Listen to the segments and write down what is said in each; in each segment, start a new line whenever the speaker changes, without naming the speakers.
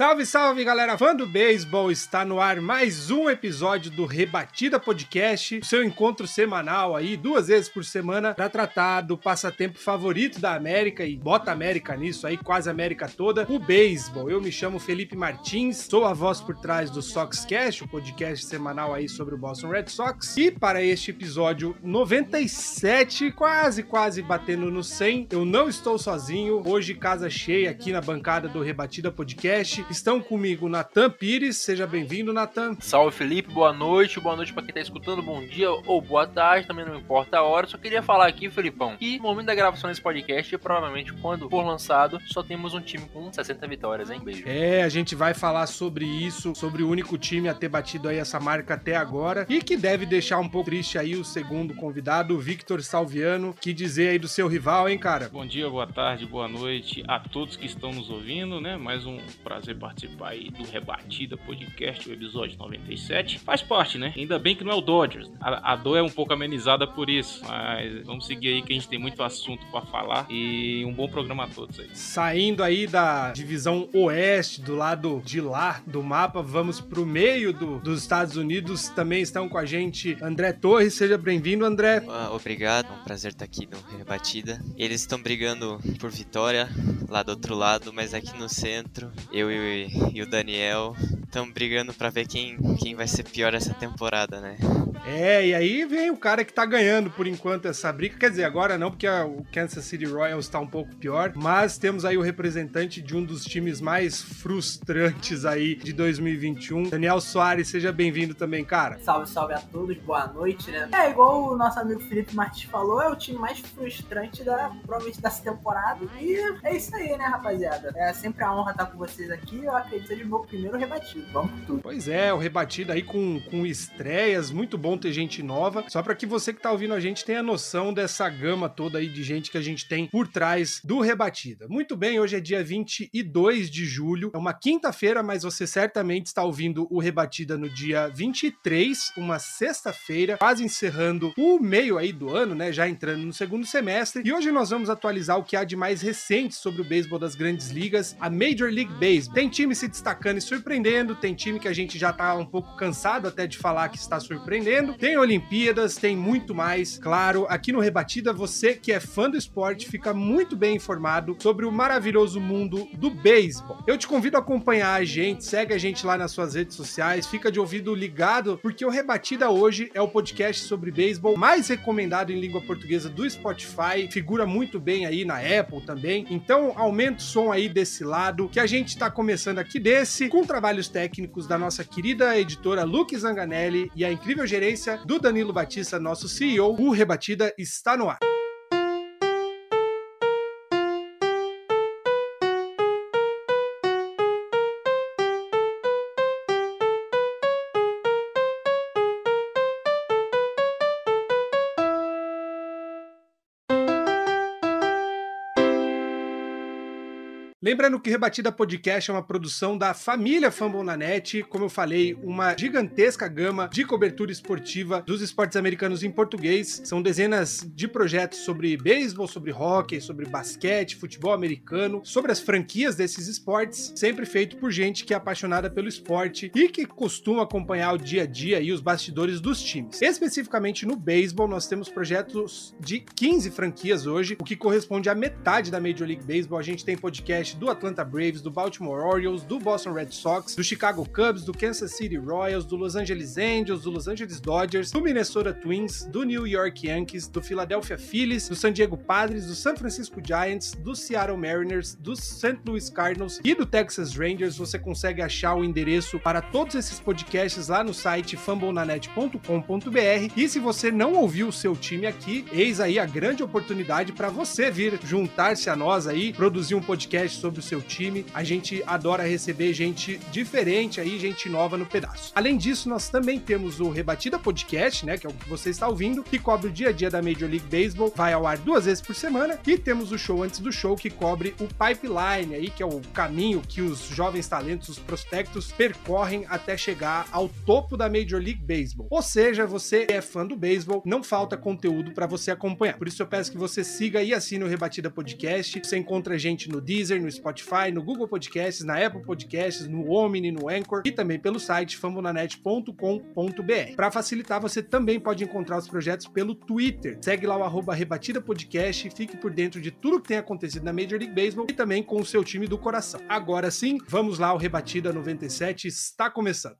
Salve, salve galera fã do beisebol! Está no ar mais um episódio do Rebatida Podcast, seu encontro semanal aí, duas vezes por semana, para tratar do passatempo favorito da América e bota América nisso aí, quase América toda, o beisebol. Eu me chamo Felipe Martins, sou a voz por trás do Soxcast, o podcast semanal aí sobre o Boston Red Sox. E para este episódio 97, quase, quase batendo no 100, eu não estou sozinho. Hoje, casa cheia aqui na bancada do Rebatida Podcast. Estão comigo Natan Pires, seja bem-vindo, Natan.
Salve Felipe, boa noite, boa noite pra quem tá escutando, bom dia ou boa tarde, também não importa a hora. Só queria falar aqui, Felipão, que no momento da gravação desse podcast, provavelmente quando for lançado, só temos um time com 60 vitórias, hein? Beijo.
É, a gente vai falar sobre isso, sobre o único time a ter batido aí essa marca até agora e que deve deixar um pouco triste aí o segundo convidado, o Victor Salviano, que dizer aí do seu rival, hein, cara?
Bom dia, boa tarde, boa noite a todos que estão nos ouvindo, né? Mais um prazer participar aí do Rebatida Podcast, o episódio 97. Faz parte, né? Ainda bem que não é o Dodgers. A, a dor é um pouco amenizada por isso, mas vamos seguir aí que a gente tem muito assunto pra falar e um bom programa a todos aí.
Saindo aí da divisão oeste, do lado de lá do mapa, vamos pro meio do- dos Estados Unidos. Também estão com a gente André Torres, seja bem-vindo, André.
Ah, obrigado, é um prazer estar aqui no Rebatida. Eles estão brigando por vitória lá do outro lado, mas aqui no centro, eu e, e o Daniel estão brigando pra ver quem, quem vai ser pior essa temporada, né?
É, e aí vem o cara que tá ganhando por enquanto essa briga. Quer dizer, agora não, porque a- o Kansas City Royals tá um pouco pior. Mas temos aí o representante de um dos times mais frustrantes aí de 2021. Daniel Soares, seja bem-vindo também, cara.
Salve, salve a todos, boa noite, né? É, igual o nosso amigo Felipe Martins falou, é o time mais frustrante da, provavelmente dessa temporada. E é isso aí, né, rapaziada? É sempre a honra estar com vocês aqui. Eu acredito seja o meu primeiro rebatido. Vamos com tudo.
Pois é, o rebatido aí com, com estreias, muito bom ter gente nova. Só para que você que tá ouvindo a gente tenha noção dessa gama toda aí de gente que a gente tem por trás do Rebatida. Muito bem, hoje é dia 22 de julho, é uma quinta-feira, mas você certamente está ouvindo o Rebatida no dia 23, uma sexta-feira, quase encerrando o meio aí do ano, né? Já entrando no segundo semestre. E hoje nós vamos atualizar o que há de mais recente sobre o beisebol das grandes ligas, a Major League Baseball. Tem time se destacando e surpreendendo, tem time que a gente já tá um pouco cansado até de falar que está surpreendendo. Tem Olimpíadas, tem muito mais. Claro, aqui no Rebatida, você que é fã do esporte fica muito bem informado sobre o maravilhoso mundo do beisebol. Eu te convido a acompanhar a gente, segue a gente lá nas suas redes sociais, fica de ouvido ligado, porque o Rebatida hoje é o podcast sobre beisebol mais recomendado em língua portuguesa do Spotify, figura muito bem aí na Apple também. Então, aumenta o som aí desse lado, que a gente tá começando aqui desse, com trabalhos técnicos da nossa querida editora Luke Zanganelli e a incrível gerência do Danilo Batista, nosso CEO. O Rebatida está no ar. Lembrando que Rebatida Podcast é uma produção da família Fambonanet, como eu falei, uma gigantesca gama de cobertura esportiva dos esportes americanos em português. São dezenas de projetos sobre beisebol, sobre hockey, sobre basquete, futebol americano, sobre as franquias desses esportes, sempre feito por gente que é apaixonada pelo esporte e que costuma acompanhar o dia a dia e os bastidores dos times. Especificamente no beisebol, nós temos projetos de 15 franquias hoje, o que corresponde à metade da Major League Baseball. A gente tem podcast Do Atlanta Braves, do Baltimore Orioles, do Boston Red Sox, do Chicago Cubs, do Kansas City Royals, do Los Angeles Angels, do Los Angeles Dodgers, do Minnesota Twins, do New York Yankees, do Philadelphia Phillies, do San Diego Padres, do San Francisco Giants, do Seattle Mariners, do St. Louis Cardinals e do Texas Rangers. Você consegue achar o endereço para todos esses podcasts lá no site fambonanet.com.br. E se você não ouviu o seu time aqui, eis aí a grande oportunidade para você vir juntar-se a nós aí, produzir um podcast sobre o seu time. A gente adora receber gente diferente aí, gente nova no pedaço. Além disso, nós também temos o Rebatida Podcast, né, que é o que você está ouvindo, que cobre o dia a dia da Major League Baseball, vai ao ar duas vezes por semana, e temos o show antes do show que cobre o pipeline aí, que é o caminho que os jovens talentos, os prospectos percorrem até chegar ao topo da Major League Baseball. Ou seja, você é fã do beisebol, não falta conteúdo para você acompanhar. Por isso eu peço que você siga e assine o Rebatida Podcast. Você encontra a gente no Deezer, no Spotify, no Google Podcasts, na Apple Podcasts, no Omni, no Anchor e também pelo site fambonanet.com.br. Para facilitar, você também pode encontrar os projetos pelo Twitter. Segue lá o arroba Rebatida Podcast e fique por dentro de tudo que tem acontecido na Major League Baseball e também com o seu time do coração. Agora sim, vamos lá, o Rebatida 97 está começando.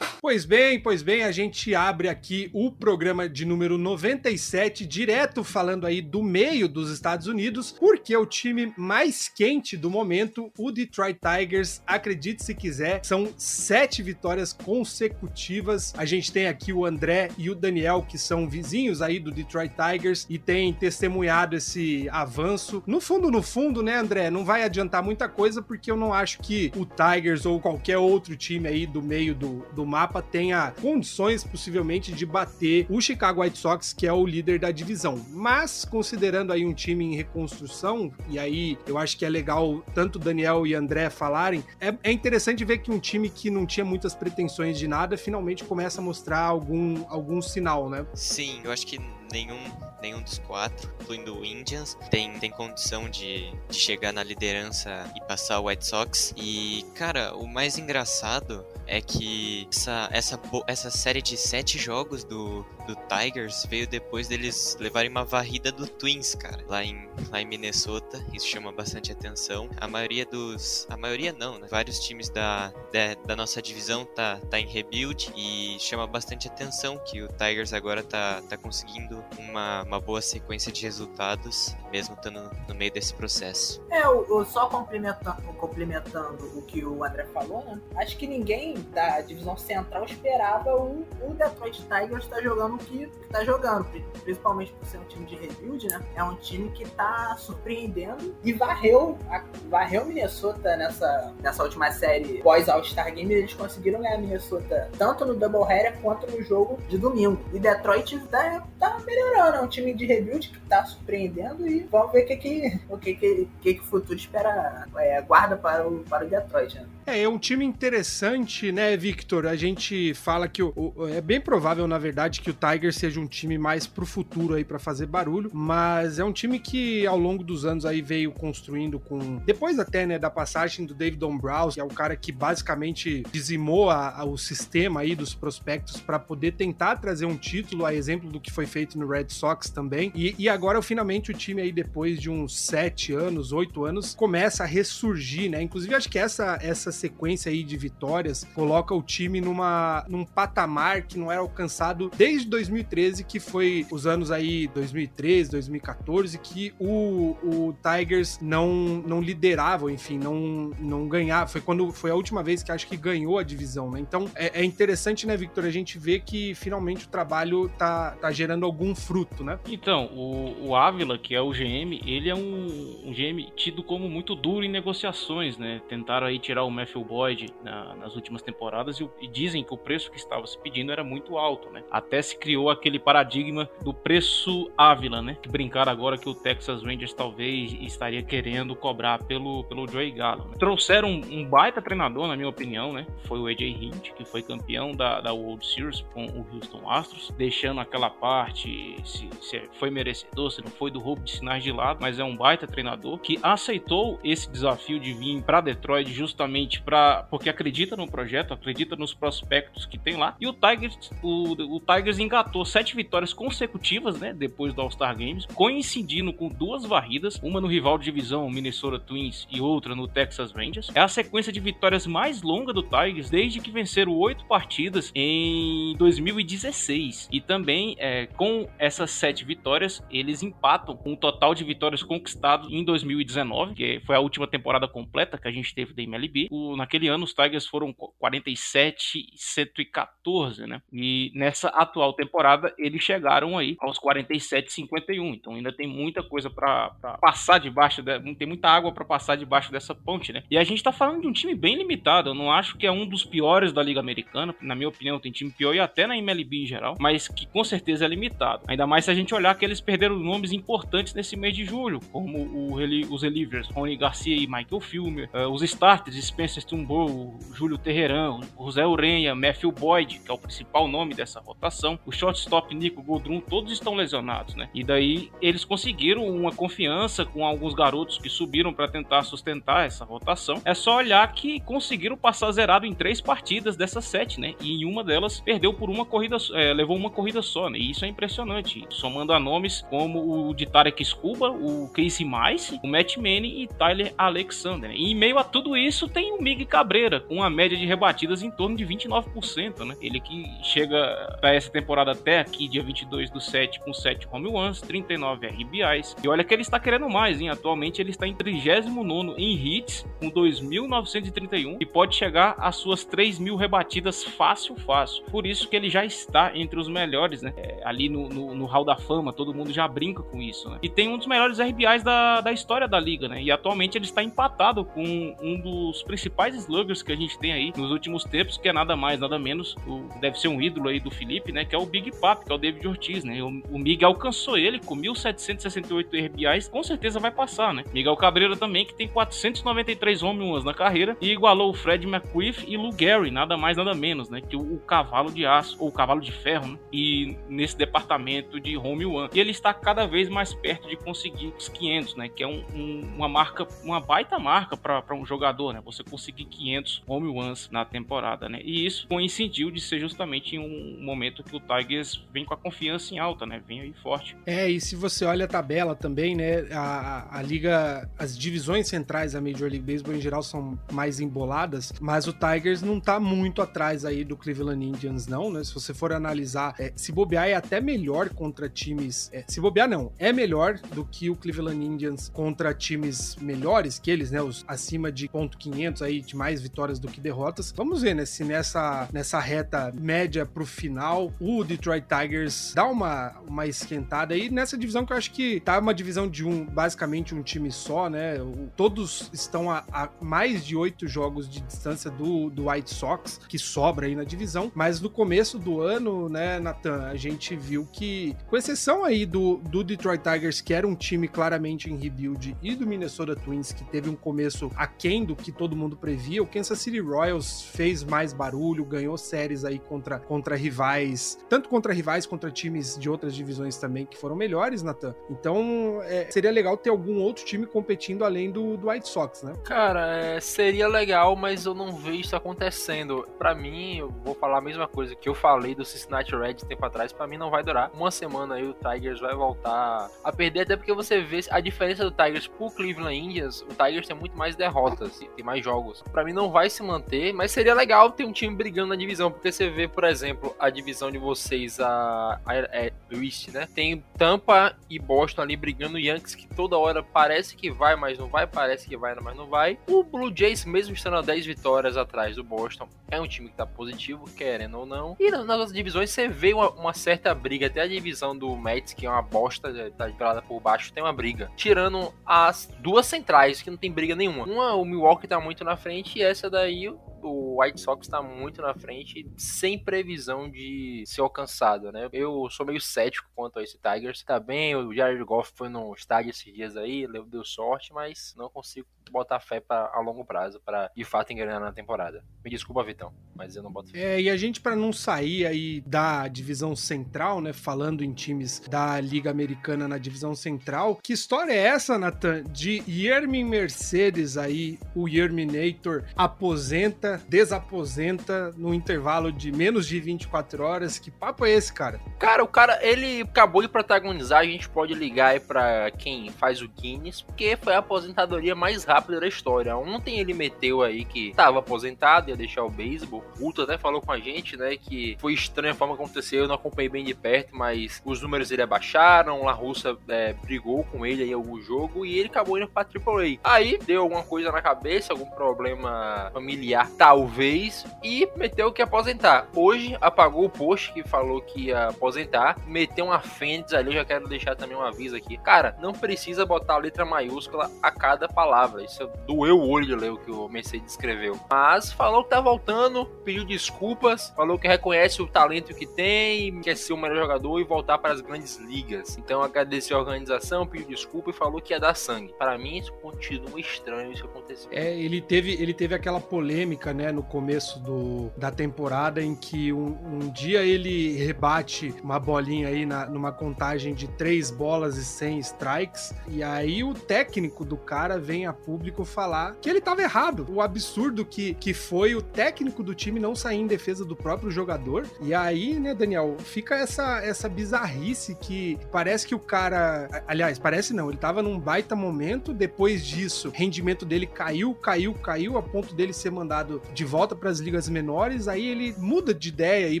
Pois bem, pois bem, a gente abre aqui o programa de número 97, direto falando aí do meio dos Estados Unidos, porque o time mais quente do momento, o Detroit Tigers, acredite se quiser, são sete vitórias consecutivas. A gente tem aqui o André e o Daniel, que são vizinhos aí do Detroit Tigers e têm testemunhado esse avanço. No fundo, no fundo, né, André, não vai adiantar muita coisa, porque eu não acho que o Tigers ou qualquer outro time aí do meio do, do mapa tenha condições possivelmente de bater o Chicago White Sox, que é o líder da divisão. Mas considerando aí um time em reconstrução, e aí eu acho que é legal tanto Daniel e André falarem, é, é interessante ver que um time que não tinha muitas pretensões de nada finalmente começa a mostrar algum, algum sinal, né?
Sim, eu acho que nenhum, nenhum dos quatro, incluindo o Indians, tem, tem condição de, de chegar na liderança e passar o White Sox. E, cara, o mais engraçado é que essa, essa, essa série de sete jogos do, do Tigers veio depois deles levarem uma varrida do Twins, cara, lá em, lá em Minnesota. Isso chama bastante atenção. A maioria dos. A maioria não, né? Vários times da, da, da nossa divisão tá, tá em rebuild e chama bastante atenção que o Tigers agora tá, tá conseguindo uma, uma boa sequência de resultados, mesmo estando no meio desse processo.
É, eu, eu só complementando, complementando o que o André falou, né? Acho que ninguém da divisão central esperava o, o Detroit Tigers estar tá jogando que, tá jogando, principalmente por ser um time de rebuild, né? É um time que tá surpreendendo e varreu, a, varreu Minnesota nessa, nessa última série pós All-Star Game. Eles conseguiram ganhar Minnesota tanto no Doubleheader quanto no jogo de domingo. E Detroit tá, tá melhorando, é um time de rebuild que tá surpreendendo e vamos ver o que, que, o que, que, que, que o futuro espera, é, guarda para o, para o Detroit, né?
É, é um time interessante, né, Victor? A gente fala que o, o, é bem provável, na verdade, que o Tigers seja um time mais pro futuro aí para fazer barulho, mas é um time que ao longo dos anos aí veio construindo com depois até, né, da passagem do David Dombrowski, que é o cara que basicamente dizimou a, a, o sistema aí dos prospectos para poder tentar trazer um título, a exemplo do que foi feito no Red Sox também. E, e agora finalmente o time aí depois de uns sete anos, oito anos, começa a ressurgir, né? Inclusive acho que essa essa sequência aí de vitórias coloca o time numa, num patamar que não era alcançado desde 2013, que foi os anos aí 2013, 2014, que o, o Tigers não, não liderava, enfim, não, não ganhava. Foi quando foi a última vez que acho que ganhou a divisão, né? Então é, é interessante, né, Victor, a gente vê que finalmente o trabalho tá, tá gerando algum fruto, né?
Então, o, o Ávila, que é o GM, ele é um, um GM tido como muito duro em negociações, né? Tentaram aí tirar o Matthew Boyd na, nas últimas temporadas e, e, dizem que o preço que estava se pedindo era muito alto, né? Até se criou aquele paradigma do preço Ávila, né? Que brincaram agora que o Texas Rangers talvez estaria querendo cobrar pelo, pelo Joey Gallo. Né? Trouxeram um, um, baita treinador, na minha opinião, né? Foi o AJ Hint, que foi campeão da, da World Series com o Houston Astros, deixando aquela parte se, se foi merecedor, se não foi do roubo de sinais de lado, mas é um baita treinador que aceitou esse desafio de vir para Detroit justamente para porque acredita no projeto, acredita nos prospectos que tem lá. E o Tigers, o, o Tigers engatou sete vitórias consecutivas, né, depois do All-Star Games, coincidindo com duas varridas, uma no rival de divisão Minnesota Twins e outra no Texas Rangers. É a sequência de vitórias mais longa do Tigers desde que venceram oito partidas em 2016. E também é, com essas sete vitórias, eles empatam com o total de vitórias conquistado em 2019, que foi a última temporada completa que a gente teve da MLB. O, naquele ano, os Tigers foram 47 e 114, né? E nessa atual temporada, eles chegaram aí aos 47 e 51. Então ainda tem muita coisa para passar debaixo, de, tem muita água para passar debaixo dessa ponte, né? E a gente tá falando de um time bem limitado. Eu não acho que é um dos piores da Liga Americana. Na minha opinião, tem time pior e até na MLB em geral, mas que com certeza é limitado. Ainda mais se a gente olhar que eles perderam nomes importantes nesse mês de julho, como o, os relievers Rony Garcia e Michael Filmer, uh, os starters Spencer Turnbull, Júlio Terreran, o José Urenha, Matthew Boyd, que é o principal nome dessa rotação, o shortstop Nico Godrum, todos estão lesionados, né? E daí eles conseguiram uma confiança com alguns garotos que subiram para tentar sustentar essa rotação. É só olhar que conseguiram passar zerado em três partidas dessas sete, né? E em uma delas perdeu por uma corrida, é, levou uma corrida só, né? E isso é impressionante. Somando a nomes como o de Tarek Scuba, o Casey Mice, o Matt Manning e Tyler Alexander. Né? E em meio a tudo isso tem o Mig Cabreira, com uma média de rebatidas em torno de 29%, né? Ele que chega para essa temporada até aqui, dia 22 do 7, com 7 home runs, 39 RBIs. E olha que ele está querendo mais, hein? Atualmente ele está em 39 em hits, com 2.931 e pode chegar às suas 3 mil rebatidas fácil, fácil. Por isso que ele já está entre os melhores, né? É, ali no, no, no Hall da Fama, todo mundo já brinca com isso, né? E tem um dos melhores RBIs da, da história da liga, né? E atualmente ele está empatado com um dos principais sluggers que a gente tem aí nos últimos tempos, que é nada mais, nada menos, o, deve ser um ídolo aí do Felipe, né? Que é o Big Pap, que é o David Ortiz, né? O, o Miguel alcançou ele com 1.768 RBIs, com certeza vai passar, né? Miguel Cabreira também, que tem 493 home runs na carreira e igualou o Fred McQuiff e Lou Gary, nada mais, nada menos, né? Que o, o cavalo de aço, ou o cavalo de ferro, né? E nesse departamento de home run. E ele está cada vez mais perto de conseguir os 500, né? Que é um, um, uma marca, uma baita marca para um jogador, né? Você conseguir 500 home runs na temporada, né? E isso coincidiu de ser justamente em um momento que o Tigers vem com a confiança em alta, né? Vem aí forte.
É, e se você olha a tabela também, né? A, a liga, as divisões centrais da Major League Baseball em geral são mais emboladas, mas o Tigers não tá muito atrás aí do Cleveland Indians, não, né? Se você for analisar, é, se bobear é até melhor contra times. É, se bobear, não, é melhor do que o Cleveland Indians contra times melhores que eles, né? Os acima de ponto .500 aí, de mais vitórias do que derrotas. Vamos ver, né? Se nessa, nessa reta média pro final, o Detroit Tigers dá uma, uma esquentada aí nessa divisão que eu acho que tá uma divisão de um, basicamente um time só, né? O, todos estão a, a, mais de oito jogos de distância do, do White Sox, que sobra aí na divisão. Mas no começo do ano, né, Nathan, a gente viu que, com exceção aí do, do Detroit Tigers, que era um time claramente em rebuild, e do Minnesota Twins, que teve um começo aquém do que todo mundo previa, o Kansas City Royals fez mais barulho, ganhou séries aí contra, contra rivais, tanto contra rivais contra times de outras divisões também que foram melhores, Nathan. Então, é, seria legal ter algum outro time competindo além do, do White Sox, né?
Cara, é, seria legal, mas eu não vejo isso acontecendo. Para mim, eu vou falar a mesma coisa que eu falei do Cincinnati Reds tempo atrás, para mim não vai durar. Uma semana aí o Tigers vai voltar a perder, até porque você vê a diferença do Tigers pro Cleveland Indians, o Tigers tem muito mais derrotas, tem mais jogos. Para mim não vai se manter, mas seria legal ter um time brigando na divisão, porque você vê, por exemplo, a divisão de vocês, a, a, a é, East, né? Tem Tampa e Boston ali brigando, Yankees que toda hora parece que vai, mas não vai, parece que vai, mas não vai. O Blue Jays, mesmo estando a 10 vitórias atrás do Boston, é um time que tá positivo, querendo ou não. E nas outras divisões você vê uma, uma certa briga, até a divisão do Mets, que é uma bosta, tá pelada por baixo, tem uma briga. Tirando as duas centrais, que não tem briga nenhuma. Uma, o Milwaukee tá muito na frente, e essa daí, o White Sox tá muito na frente, sem previsão de ser alcançado, né? Eu sou meio cético quanto a esse Tigers. Tá bem, o Jared Goff foi no estádio esses dias aí, deu sorte, mas não consigo botar fé pra, a longo prazo para de fato engrenar na temporada. Me desculpa, Vitão, mas eu não boto fé.
É, e a gente, para não sair aí da divisão central, né? Falando em times da Liga Americana na divisão central, que história é essa, Nathan? De Yermin Mercedes aí, o Yerminator, aposenta, desaposenta no intervalo de menos de 24 horas. Que papo é esse, cara?
Cara, o cara, ele acabou de protagonizar, a gente pode ligar aí pra quem faz o Guinness, porque foi a aposentadoria mais rápida da história. Ontem ele meteu aí que tava aposentado, ia deixar o beisebol. O Ultra até falou com a gente, né, que foi estranha a forma que aconteceu, eu não acompanhei bem de perto, mas os números dele abaixaram, La Russa é, brigou com ele em algum jogo e ele acabou indo pra AAA. Aí deu alguma coisa na cabeça, algum problema familiar, talvez, e meteu que aposentar. Hoje apagou o post que falou que ia aposentar, meteu uma fênix ali, eu já quero deixar também um aviso aqui. Cara, não precisa botar a letra maiúscula a cada palavra. Isso doeu o olho de ler o que o Mercedes escreveu. Mas falou que tá voltando, pediu desculpas, falou que reconhece o talento que tem, quer ser o melhor jogador e voltar para as grandes ligas. Então agradeceu a organização, pediu desculpa e falou que ia dar sangue. Para mim, isso continua estranho isso acontecer.
É, ele teve, ele teve aquela polêmica, né, no começo do, da temporada em que um, um dia ele rebate uma bolinha aí na, numa contagem de três bolas e 100 strikes, e aí o técnico do cara vem a público falar que ele tava errado. O absurdo que, que foi o técnico do time não sair em defesa do próprio jogador. E aí, né, Daniel, fica essa, essa bizarrice que parece que o cara. Aliás, parece não, ele tava num baita momento. Depois disso, rendimento dele caiu, caiu, caiu, a ponto dele ser mandado de volta para as ligas menores. Aí ele muda de ideia aí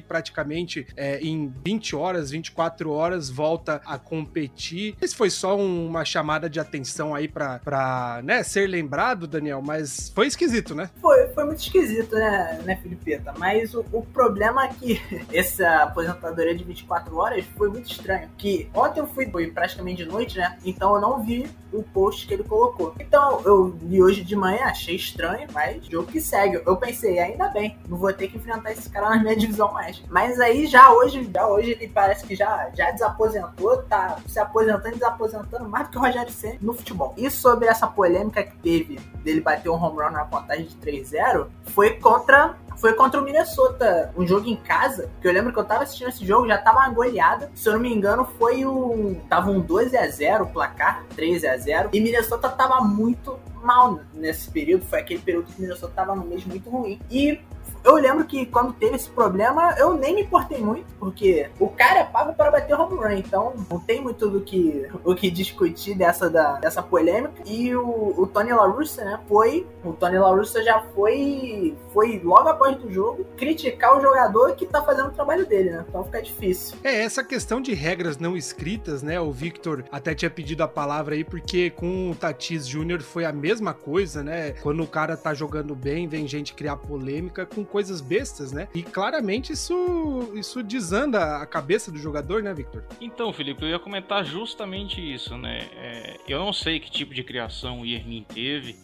praticamente é, em 20 horas, 24 horas, volta a competir. Esse foi só uma chamada de atenção aí para né, ser lembrado, Daniel, mas foi esquisito, né?
Foi, foi muito esquisito, né, né Filipeta? Mas o, o problema é que essa aposentadoria de 24 horas foi muito estranho. Que ontem eu fui, foi praticamente de noite, né? Então eu não vi o post que ele colocou. Então eu li hoje de manhã, achei estranho, mas jogo que segue. Eu pensei, ainda bem, não vou ter que enfrentar esse cara na minha divisão mais. Mas aí já hoje, já hoje ele parece que já, já desaposentou, tá se aposentando e desaposentando mais do que o Rogério Senna no futebol. E sobre essa polêmica que teve dele bater um home run na contagem de 3-0, foi contra foi contra o Minnesota, um jogo em casa, que eu lembro que eu tava assistindo esse jogo, já tava uma goleada. Se eu não me engano, foi um. Tava um 12 a 0 o placar, 13 a 0 E Minnesota tava muito mal nesse período. Foi aquele período que Minnesota tava no mês muito ruim. E eu lembro que quando teve esse problema, eu nem me importei muito, porque o cara é pago para bater home run, então não tem muito do que, o que discutir dessa, da, dessa polêmica. E o, o Tony La Russa, né, foi, o Tony La Russa já foi, foi logo após do jogo criticar o jogador que tá fazendo o trabalho dele, né, então fica difícil.
É, essa questão de regras não escritas, né, o Victor até tinha pedido a palavra aí, porque com o Tatis Jr. foi a mesma coisa, né, quando o cara tá jogando bem, vem gente criar polêmica com coisas bestas, né? E claramente isso, isso desanda a cabeça do jogador, né, Victor?
Então, Felipe, eu ia comentar justamente isso, né? É, eu não sei que tipo de criação o Yermin teve,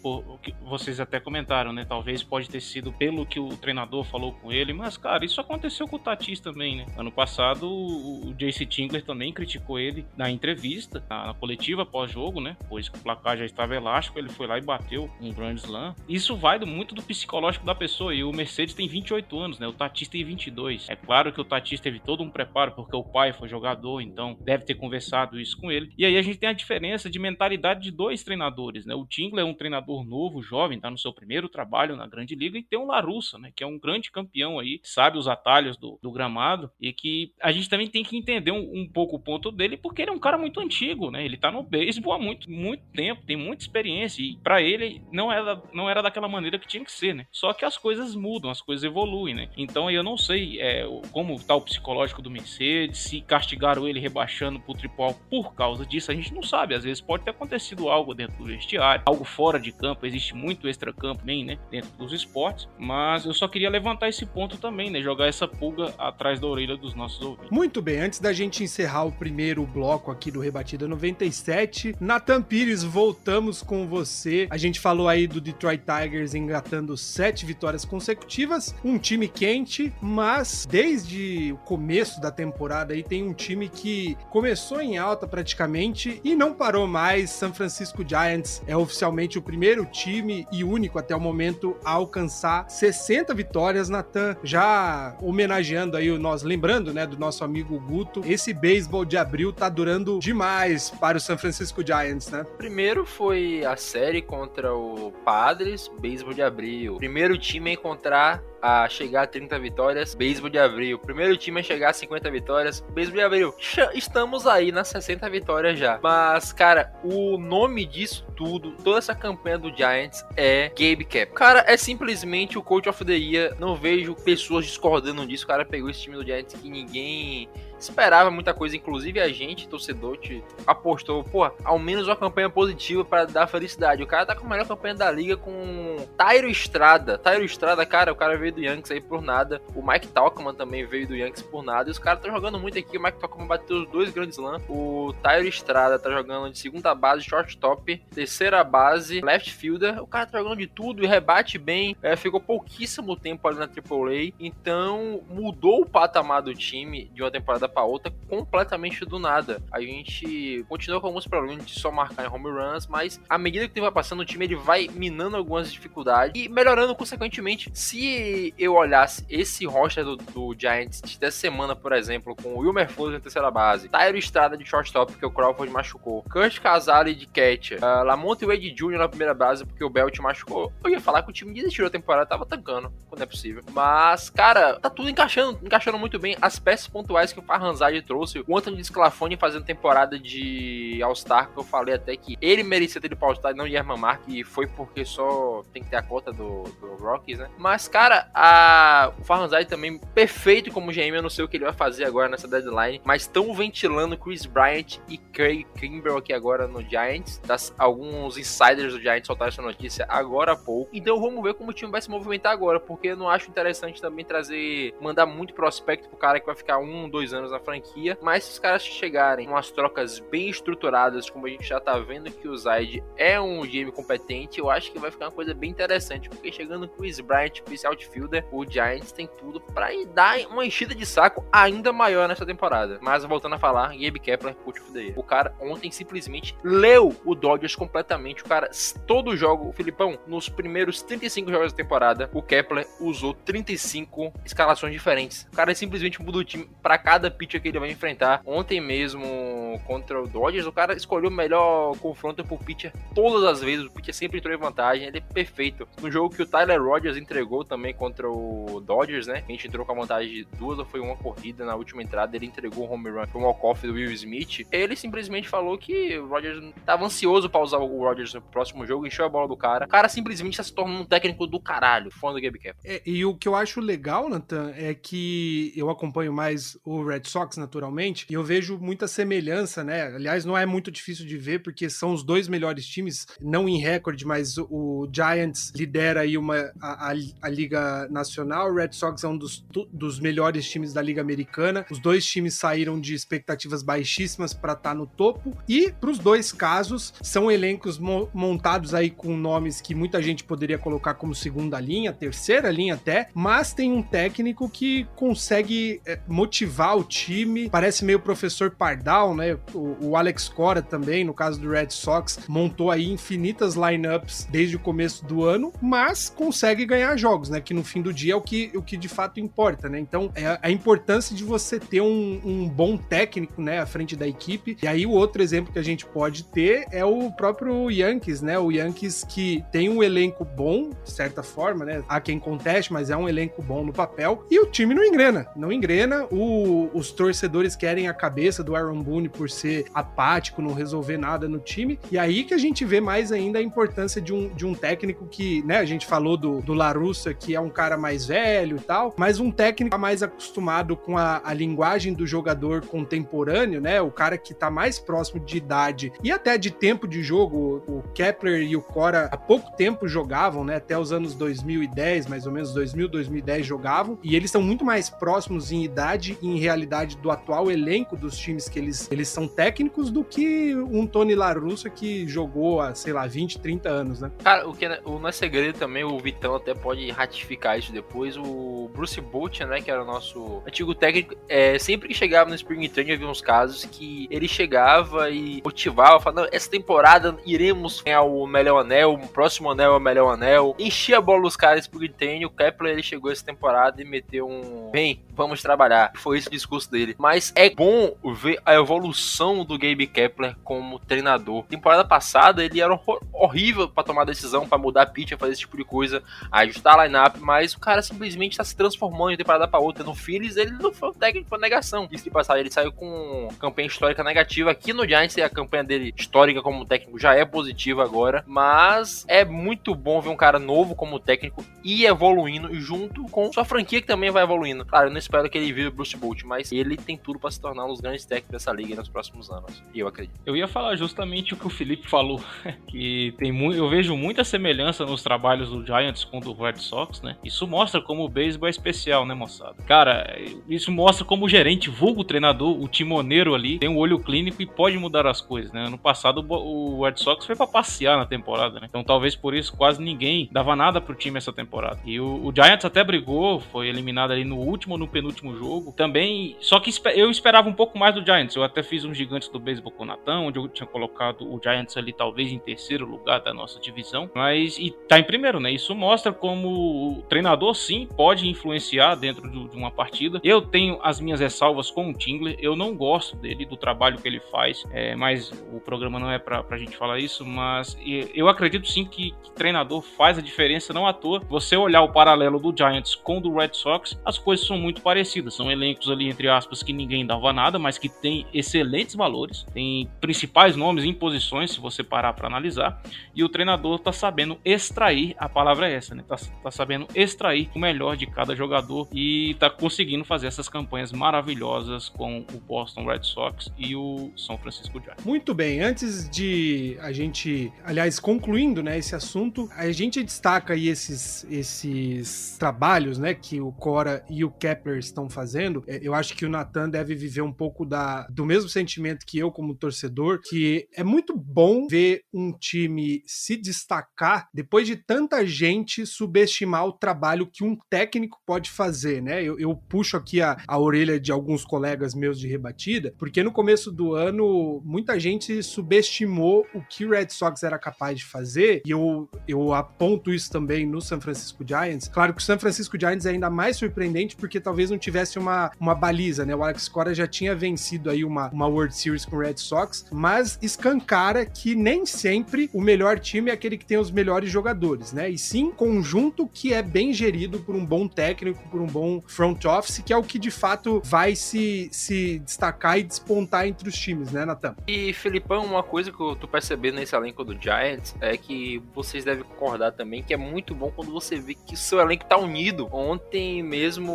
que vocês até comentaram, né? Talvez pode ter sido pelo que o treinador falou com ele, mas, cara, isso aconteceu com o Tatis também, né? Ano passado, o, o JC Tingler também criticou ele na entrevista, na, na coletiva pós-jogo, né? Pois o placar já estava elástico, ele foi lá e bateu um Grand Slam. Isso vai muito do psicológico da pessoa, e o Mercedes tem tem 28 anos, né? O Tatis tem 22. É claro que o Tatis teve todo um preparo porque o pai foi jogador, então deve ter conversado isso com ele. E aí a gente tem a diferença de mentalidade de dois treinadores, né? O Tingler é um treinador novo, jovem, tá no seu primeiro trabalho na Grande Liga e tem o Larussa, né? Que é um grande campeão aí, sabe os atalhos do, do gramado e que a gente também tem que entender um, um, pouco o ponto dele porque ele é um cara muito antigo, né? Ele tá no beisebol há muito, muito tempo, tem muita experiência e para ele não era, não era daquela maneira que tinha que ser, né? Só que as coisas mudam, as coisas evoluem, né? Então eu não sei é, como tá o psicológico do Mercedes, se castigaram ele rebaixando pro Tripol por causa disso, a gente não sabe. Às vezes pode ter acontecido algo dentro do vestiário, algo fora de campo, existe muito extra-campo também, né? Dentro dos esportes, mas eu só queria levantar esse ponto também, né? Jogar essa pulga atrás da orelha dos nossos ouvintes.
Muito bem, antes da gente encerrar o primeiro bloco aqui do Rebatida 97, Nathan Pires, voltamos com você. A gente falou aí do Detroit Tigers engatando sete vitórias consecutivas, um time quente, mas desde o começo da temporada aí tem um time que começou em alta praticamente e não parou mais. San Francisco Giants é oficialmente o primeiro time e único até o momento a alcançar 60 vitórias. Nathan já homenageando aí o nós, lembrando, né, do nosso amigo Guto, esse beisebol de abril tá durando demais para o San Francisco Giants, né?
Primeiro foi a série contra o Padres, beisebol de abril. Primeiro time a encontrar a chegar a 30 vitórias, beisebol de abril. Primeiro time a chegar a 50 vitórias, beisebol de abril. Estamos aí nas 60 vitórias já. Mas, cara, o nome disso tudo, toda essa campanha do Giants é Gabe Cap. Cara, é simplesmente o coach of the year. Não vejo pessoas discordando disso. O cara pegou esse time do Giants que ninguém esperava muita coisa, inclusive a gente, torcedor, te apostou, pô, ao menos uma campanha positiva para dar felicidade. O cara tá com a melhor campanha da liga com Tyro Estrada. Tyro Estrada, cara, o cara veio do Yankees aí por nada. O Mike Talkman também veio do Yankees por nada. E os caras estão jogando muito aqui. O Mike Talkman bateu os dois grandes lãs. O Tyro Estrada tá jogando de segunda base, shortstop, terceira base, left fielder. O cara tá jogando de tudo e rebate bem. É, ficou pouquíssimo tempo ali na AAA. Então mudou o patamar do time de uma temporada para outra completamente do nada. A gente continua com alguns problemas de só marcar em home runs, mas à medida que o tempo vai passando, o time ele vai minando algumas dificuldades e melhorando consequentemente. Se eu olhasse esse roster do, do Giants dessa semana, por exemplo, com o Wilmer Flores na terceira base, Tyro Estrada de shortstop, porque o Crawford machucou, Kurt Casale de catcher, uh, Lamonte Wade Jr. na primeira base, porque o Belt machucou, eu ia falar que o time desistiu da temporada, tava tancando, quando é possível. Mas, cara, tá tudo encaixando, encaixando muito bem. As peças pontuais que o Farhanzade trouxe, o Anthony Sclafone fazendo temporada de All-Star, que eu falei até que ele merecia ter ido pra All-Star e não Yerman Mark, e foi porque só tem que ter a cota do, do Rockies, né? Mas, cara, a, o Farhanzade também perfeito como GM, eu não sei o que ele vai fazer agora nessa deadline, mas estão ventilando Chris Bryant e Craig Kimbrell aqui agora no Giants, das, alguns insiders do Giants soltaram essa notícia agora há pouco, então vamos ver como o time vai se movimentar agora, porque eu não acho interessante também trazer, mandar muito prospecto pro cara que vai ficar um, dois anos na franquia, mas se os caras chegarem com umas trocas bem estruturadas, como a gente já tá vendo que o Zaid é um GM competente, eu acho que vai ficar uma coisa bem interessante, porque chegando com o Chris Bryant, esse outfielder, o Giants tem tudo para dar uma enchida de saco ainda maior nessa temporada. Mas voltando a falar, Gabe Kepler, coach of. O cara ontem simplesmente leu o Dodgers completamente. O cara, todo o jogo, o Filipão, nos primeiros 35 jogos da temporada, o Kepler usou 35 escalações diferentes. O cara simplesmente muda o time para cada pitcher que ele vai enfrentar. Ontem mesmo, contra o Dodgers, o cara escolheu o melhor confronto pro pitcher todas as vezes. O pitcher sempre entrou em vantagem, ele é perfeito. No jogo que o Tyler Rogers entregou também contra o Dodgers, né? A gente entrou com a vantagem de duas ou foi uma corrida na última entrada, ele entregou o home run pro walk-off do Will Smith. Ele simplesmente falou que o Rogers tava ansioso pra usar o Rogers no próximo jogo, encheu a bola do cara. O cara simplesmente tá se tornando um técnico do caralho, fã do Gabe Cap.
É, e o que eu acho legal, Nathan, é que eu acompanho mais o Red Sox, naturalmente, e eu vejo muita semelhança, né? Aliás, não é muito difícil de ver, porque são os dois melhores times, não em recorde, mas o Giants lidera aí uma, a, a, a Liga Nacional, o Red Sox é um dos, dos melhores times da Liga Americana. Os dois times saíram de expectativas baixíssimas para estar tá no topo, e para os dois casos, são elencos mo montados aí com nomes que muita gente poderia colocar como segunda linha, terceira linha até, mas tem um técnico que consegue é, motivar o time, parece meio professor Pardal, né? O, o, Alex Cora também, no caso do Red Sox, montou aí infinitas lineups desde o começo do ano, mas consegue ganhar jogos, né? Que no fim do dia é o que, o que de fato importa, né? Então, é a importância de você ter um, um bom técnico, né, à frente da equipe. E aí, o outro exemplo que a gente pode ter é o próprio Yankees, né? O Yankees que tem um elenco bom, de certa forma, né? Há quem conteste, mas é um elenco bom no papel. E o time não engrena, não engrena. O, os torcedores querem a cabeça do Aaron Boone por ser apático, não resolver nada no time. E aí que a gente vê mais ainda a importância de um, de um técnico que, né, a gente falou do, do Larussa, que é um cara mais velho e tal, mas um técnico mais acostumado com a, a linguagem do jogador contemporâneo, né, o cara que tá mais próximo de idade e até de tempo de jogo. O Kepler e o Cora há pouco tempo jogavam, né, até os anos 2010, mais ou menos 2000, 2010 jogavam, e eles são muito mais próximos em idade e em realidade do atual elenco dos times que eles, eles são técnicos do que um Tony Larussa que jogou há, sei lá, 20, 30 anos, né?
Cara, o que o não é segredo também, o Vitão até pode ratificar isso depois. O Bruce Bolt, né, que era o nosso antigo técnico, é, sempre que chegava no Spring Training havia uns casos que ele chegava e motivava, falando: essa temporada iremos ganhar o melhor anel, o próximo anel é o melhor anel. Enchia a bola dos caras Spring Training. O Kepler ele chegou essa temporada e meteu um: vem, vamos trabalhar. Foi esse o discurso dele. Mas é bom ver a evolução do Gabe Kepler como treinador. Temporada passada ele era horrível para tomar decisão, para mudar pitch, fazer esse tipo de coisa, ajustar a lineup, mas o cara simplesmente está se transformando de temporada para outra. No Phillies ele não foi um técnico, foi negação. Isso de passar, ele saiu com campanha histórica negativa. Aqui no Giants a campanha dele histórica como técnico já é positiva agora, mas é muito bom ver um cara novo como técnico e evoluindo junto com sua franquia que também vai evoluindo. Claro, espero que ele vire Bruce Bolt, mas ele tem tudo para se tornar um dos grandes técnicos dessa liga nos próximos anos. E eu acredito.
Eu ia falar justamente o que o Felipe falou, que tem muito, eu vejo muita semelhança nos trabalhos do Giants com o do Red Sox, né? Isso mostra como o beisebol é especial, né, moçada? Cara, isso mostra como o gerente, vulgo treinador, o timoneiro ali, tem um olho clínico e pode mudar as coisas, né? Ano passado o Red Sox foi para passear na temporada, né? Então talvez por isso quase ninguém dava nada pro time essa temporada. E o, o Giants até brigou, foi eliminado ali no último no penúltimo jogo. Também, só que eu esperava um pouco mais do Giants. Eu até fiz um gigantes do beisebol com o Natan, onde eu tinha colocado o Giants ali talvez em terceiro lugar da nossa divisão. Mas e tá em primeiro, né? Isso mostra como o treinador sim pode influenciar dentro de uma partida. Eu tenho as minhas ressalvas com o Tingler. Eu não gosto dele, do trabalho que ele faz. É, mas o programa não é pra, pra gente falar isso. Mas eu acredito sim que, que treinador faz a diferença, não à toa. Você olhar o paralelo do Giants com o do Red Sox, as coisas são muito parecidas. São elencos ali, entre aspas, que ninguém dava nada, mas que tem excelentes valores. Tem principais nomes em posições, se você parar para analisar. E o treinador tá sabendo extrair, a palavra é essa, né? Tá, tá sabendo extrair o melhor de cada jogador e tá conseguindo fazer essas campanhas maravilhosas com o Boston Red Sox e o São Francisco Giants.
Muito bem, antes de a gente, aliás, concluindo, né, esse assunto, a gente destaca aí esses, esses trabalhos, né, que o Cora e o Kepler estão fazendo. É, eu acho que o Nathan deve viver um pouco da, do mesmo sentimento que eu como torcedor, que é muito bom ver um time se destacar depois de tanta gente subestimar o trabalho que um técnico pode fazer, né? Eu, eu puxo aqui a, a orelha de alguns colegas meus de rebatida, porque no começo do ano muita gente subestimou o que o Red Sox era capaz de fazer, e eu, eu aponto isso também no San Francisco Giants. Claro que o San Francisco Giants é ainda mais surpreendente porque talvez não tivesse uma, uma baliza, né? O Alex Cora já tinha vencido aí uma, uma World Series com o Red Sox, mas escancara que nem sempre o melhor time é aquele que tem os melhores jogadores, né? E sim conjunto que é bem gerido por um bom técnico, por um bom front office, que é o que de fato vai se, se destacar e despontar entre os times, né, Natan?
E, Filipão, uma coisa que eu tô percebendo nesse elenco do Giants é que vocês devem concordar também que é muito bom quando você vê que seu elenco tá unido. Ontem mesmo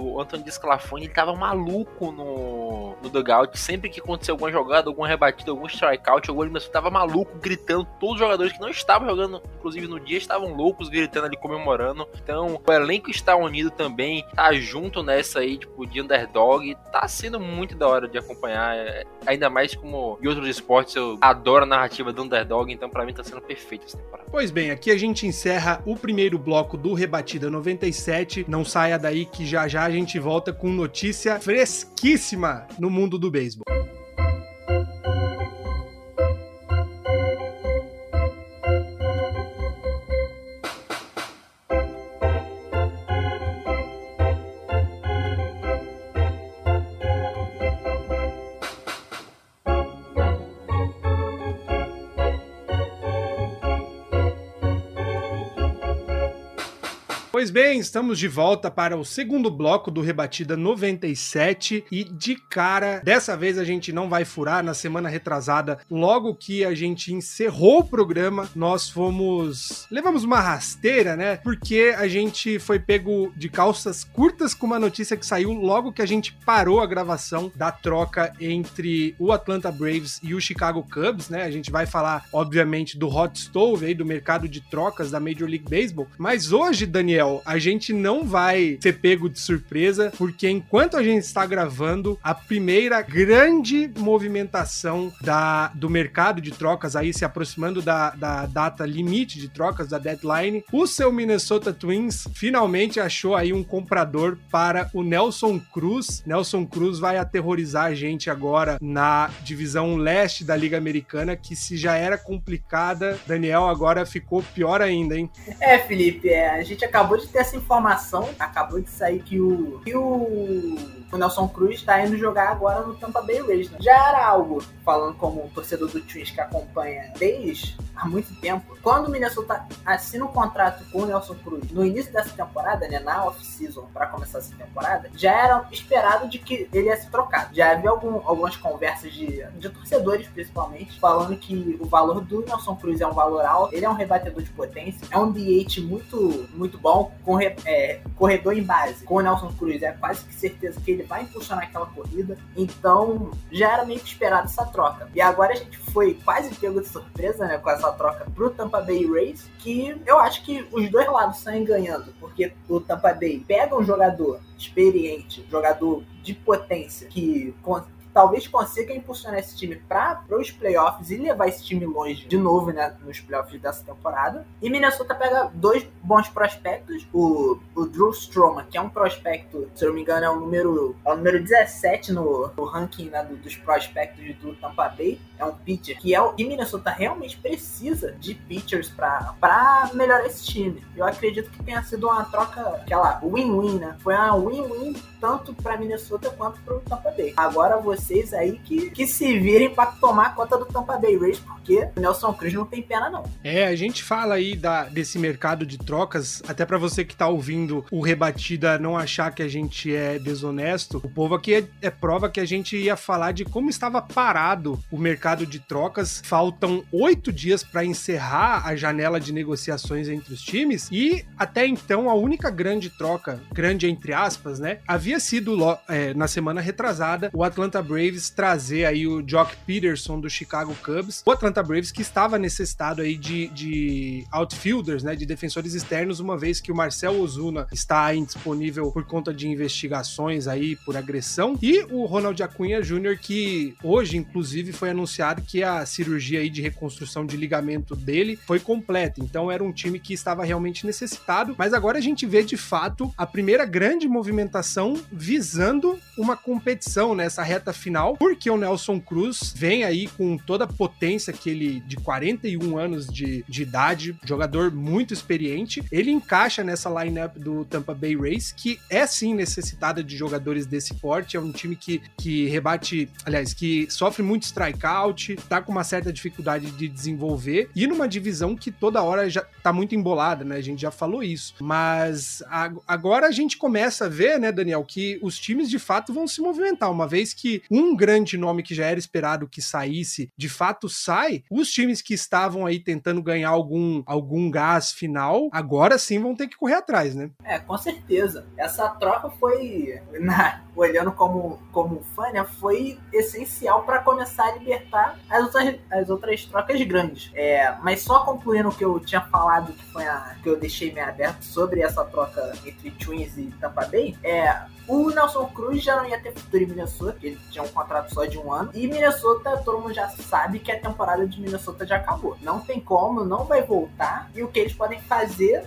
o Anthony Desclafone ele tava maluco no, no dugout. Sempre que aconteceu alguma jogada, alguma rebatida, algum strikeout, algum eliminação, tava maluco, gritando. Todos os jogadores que não estavam jogando, inclusive no dia, estavam loucos, gritando ali, comemorando. Então, o elenco está unido também, tá junto nessa aí, tipo, de underdog. Tá sendo muito da hora de acompanhar. É, ainda mais como em outros esportes, eu adoro a narrativa do underdog, então para mim tá sendo perfeito essa temporada.
Pois bem, aqui a gente encerra o primeiro bloco do Rebatida 97. Não saia daí que já já a gente volta com notícia fresquíssima no mundo do beisebol. Pois bem, estamos de volta para o segundo bloco do Rebatida 97 e de cara, dessa vez a gente não vai furar na semana retrasada, logo que a gente encerrou o programa, nós fomos levamos uma rasteira, né? Porque a gente foi pego de calças curtas com uma notícia que saiu logo que a gente parou a gravação da troca entre o Atlanta Braves e o Chicago Cubs, né? A gente vai falar, obviamente, do hot stove aí do mercado de trocas da Major League Baseball, mas hoje, Daniel, a gente não vai ser pego de surpresa, porque enquanto a gente está gravando, a primeira grande movimentação da, do mercado de trocas aí se aproximando da, da data limite de trocas, da deadline, o seu Minnesota Twins finalmente achou aí um comprador para o Nelson Cruz. Nelson Cruz vai aterrorizar a gente agora na divisão leste da Liga Americana, que se já era complicada, Daniel agora ficou pior ainda, hein?
É, Felipe, é, a gente acabou de ter essa informação, acabou de sair que o, que o, o Nelson Cruz está indo jogar agora no Tampa Bay Rays. Né? Já era algo, falando como um torcedor do Twins que acompanha desde há muito tempo, quando o Minnesota assina um contrato com o Nelson Cruz no início dessa temporada, né, na off-season, para começar essa temporada, já era esperado de que ele ia ser trocado. Já havia algum, algumas conversas de, de torcedores, principalmente, falando que o valor do Nelson Cruz é um valor alto, ele é um rebatedor de potência, é um DH muito, muito bom, com é, corredor em base. Com o Nelson Cruz, é quase que certeza que ele vai impulsionar aquela corrida. Então, já era meio que esperado essa troca. E agora a gente foi quase pego de surpresa, né, com essa troca pro Tampa Bay Rays, que eu acho que os dois lados saem ganhando, porque o Tampa Bay pega um jogador experiente, jogador de potência, que talvez consiga impulsionar esse time para os playoffs e levar esse time longe de novo né, nos playoffs dessa temporada. E Minnesota pega dois bons prospectos, o, o Drew Stroman, que é um prospecto, se eu não me engano, é o número, é o número 17 no, no ranking né, do, dos prospectos do Tampa Bay. É um pitcher que é o que Minnesota realmente precisa de pitchers para melhorar esse time. Eu acredito que tenha sido uma troca, aquela win-win, né? Foi uma win-win tanto para Minnesota quanto para o Tampa Bay. Agora vocês aí que, que se virem para tomar conta do Tampa Bay Rays, porque Nelson Cruz não tem pena não.
É, a gente fala aí da, desse mercado de trocas, até para você que tá ouvindo o Rebatida não achar que a gente é desonesto, o povo aqui é, é prova que a gente ia falar de como estava parado o mercado de trocas. Faltam oito dias para encerrar a janela de negociações entre os times e até então a única grande troca, grande entre aspas, né, havia havia sido é, na semana retrasada o Atlanta Braves trazer aí o Jock Peterson do Chicago Cubs. O Atlanta Braves que estava necessitado aí de, de outfielders, né, de defensores externos, uma vez que o Marcel Ozuna está indisponível por conta de investigações aí por agressão. E o Ronald Acunha Jr., que hoje, inclusive, foi anunciado que a cirurgia aí de reconstrução de ligamento dele foi completa. Então era um time que estava realmente necessitado. Mas agora a gente vê de fato a primeira grande movimentação visando uma competição nessa reta final, porque o Nelson Cruz vem aí com toda a potência que ele, de 41 anos de, de idade, jogador muito experiente, ele encaixa nessa lineup do Tampa Bay Rays, que é sim necessitada de jogadores desse porte, é um time que, que rebate, aliás, que sofre muito strikeout, tá com uma certa dificuldade de desenvolver, e numa divisão que toda hora já tá muito embolada, né? A gente já falou isso. Mas a, agora a gente começa a ver, né, Daniel, que os times de fato vão se movimentar. Uma vez que um grande nome que já era esperado que saísse, de fato sai, os times que estavam aí tentando ganhar algum, algum gás final, agora sim vão ter que correr atrás, né?
É, com certeza. Essa troca foi, na, olhando como, como fã, né, foi essencial para começar a libertar as outras, as outras trocas grandes. É, mas só concluindo o que eu tinha falado, que foi a que eu deixei meio aberto sobre essa troca entre Twins e Tampa Bay, é o Nelson Cruz já não ia ter futuro em Minnesota, ele tinha um contrato só de um ano. E Minnesota, todo mundo já sabe que a temporada de Minnesota já acabou. Não tem como, não vai voltar. E o que eles podem fazer,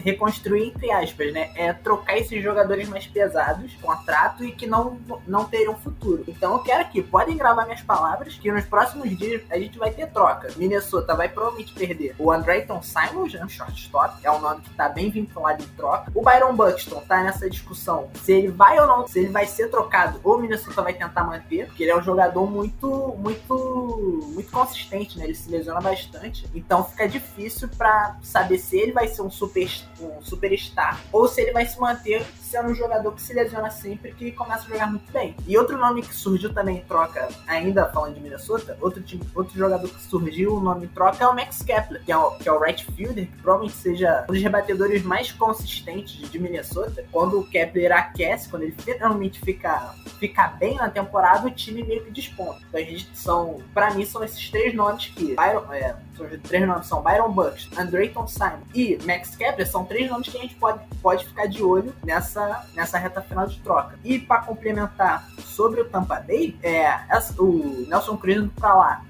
reconstruir, entre aspas, né? É trocar esses jogadores mais pesados, contrato, e que não, não teriam futuro. Então eu quero aqui, podem gravar minhas palavras, que nos próximos dias a gente vai ter troca. Minnesota vai provavelmente perder o Andreyton Simons, né, shortstop, é um nome que tá bem vinculado em troca. O Byron Buxton tá nessa discussão se ele vai ou não, se ele vai ser trocado, ou o Minnesota vai tentar manter, porque ele é um jogador muito, muito, muito consistente, né? Ele se lesiona bastante. Então fica difícil para saber se ele vai ser um super um superstar, ou se ele vai se manter sendo um jogador que se lesiona sempre que começa a jogar muito bem. E outro nome que surgiu também em troca, ainda falando de Minnesota, outro, time, outro jogador que surgiu, o nome em troca é o Max Kepler, que é o, que é o right fielder, que provavelmente seja um dos rebatedores mais consistentes de Minnesota. Quando o Kepler aquece, quando ele finalmente fica, fica bem na temporada, o time meio que desponta. Então a gente são, pra mim, são esses três nomes que Byron, é, três nomes são Byron Bucks, Andreyton Simon e Max Kepler, são três nomes que a gente pode, pode ficar de olho nessa, nessa reta final de troca. E para complementar sobre o Tampa Bay, é, o Nelson Cruz para lá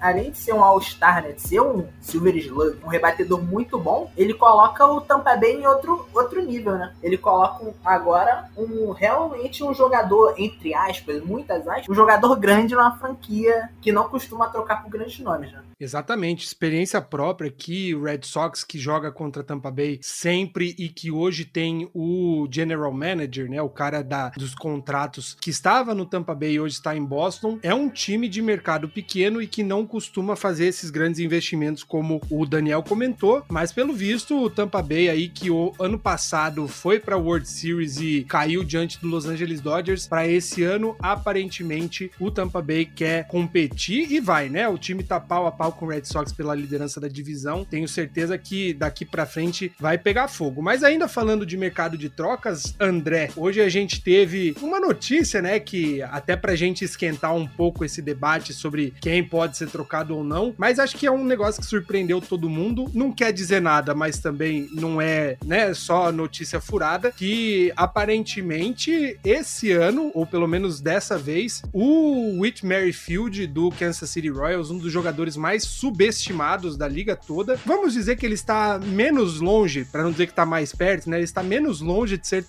além de ser um All-Star, né, de ser um Silver Slug, um rebatedor muito bom, ele coloca o Tampa Bay em outro, outro nível, né? Ele coloca agora um realmente um jogador, entre aspas, muitas aspas, um jogador grande numa franquia que não costuma trocar por grandes nomes, né?
Exatamente, experiência própria que o Red Sox que joga contra Tampa Bay sempre e que hoje tem o general manager, né, o cara da, dos contratos que estava no Tampa Bay e hoje está em Boston, é um time de mercado pequeno e que não costuma fazer esses grandes investimentos como o Daniel comentou, mas pelo visto o Tampa Bay aí que o ano passado foi para World Series e caiu diante do Los Angeles Dodgers, para esse ano aparentemente o Tampa Bay quer competir e vai, né? O time tá pau a pau com o Red Sox pela liderança da divisão. Tenho certeza que daqui para frente vai pegar fogo. Mas ainda falando de mercado de trocas, André, hoje a gente teve uma notícia, né, que até pra gente esquentar um pouco esse debate sobre quem pode ser trocado ou não, mas acho que é um negócio que surpreendeu todo mundo. Não quer dizer nada, mas também não é, né, só notícia furada, que aparentemente esse ano, ou pelo menos dessa vez, o Whit Merrifield do Kansas City Royals, um dos jogadores mais subestimados da liga toda, vamos dizer que ele está menos longe, para não dizer que está mais perto, né? Ele está menos longe de ser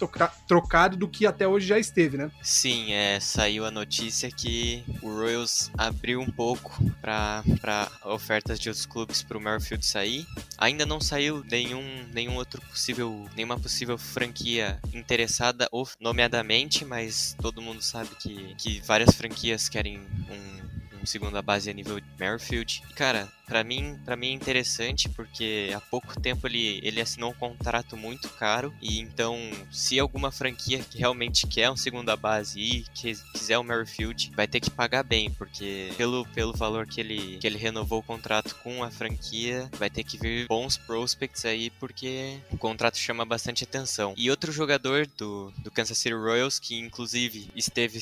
trocado do que até hoje já esteve, né?
Sim, é, saiu a notícia que o Royals abriu um pouco para ofertas de outros clubes para o Merrifield sair. Ainda não saiu nenhum, nenhum outro possível, nenhuma possível franquia interessada ou nomeadamente, mas todo mundo sabe que, que várias franquias querem um segunda base a nível Merrifield. Cara, para mim, para mim é interessante porque há pouco tempo ele, ele assinou um contrato muito caro e então se alguma franquia que realmente quer um segunda base e que quiser o Merrifield, vai ter que pagar bem, porque pelo, pelo valor que ele, que ele renovou o contrato com a franquia, vai ter que vir bons prospects aí porque o contrato chama bastante atenção. E outro jogador do, do Kansas City Royals que inclusive esteve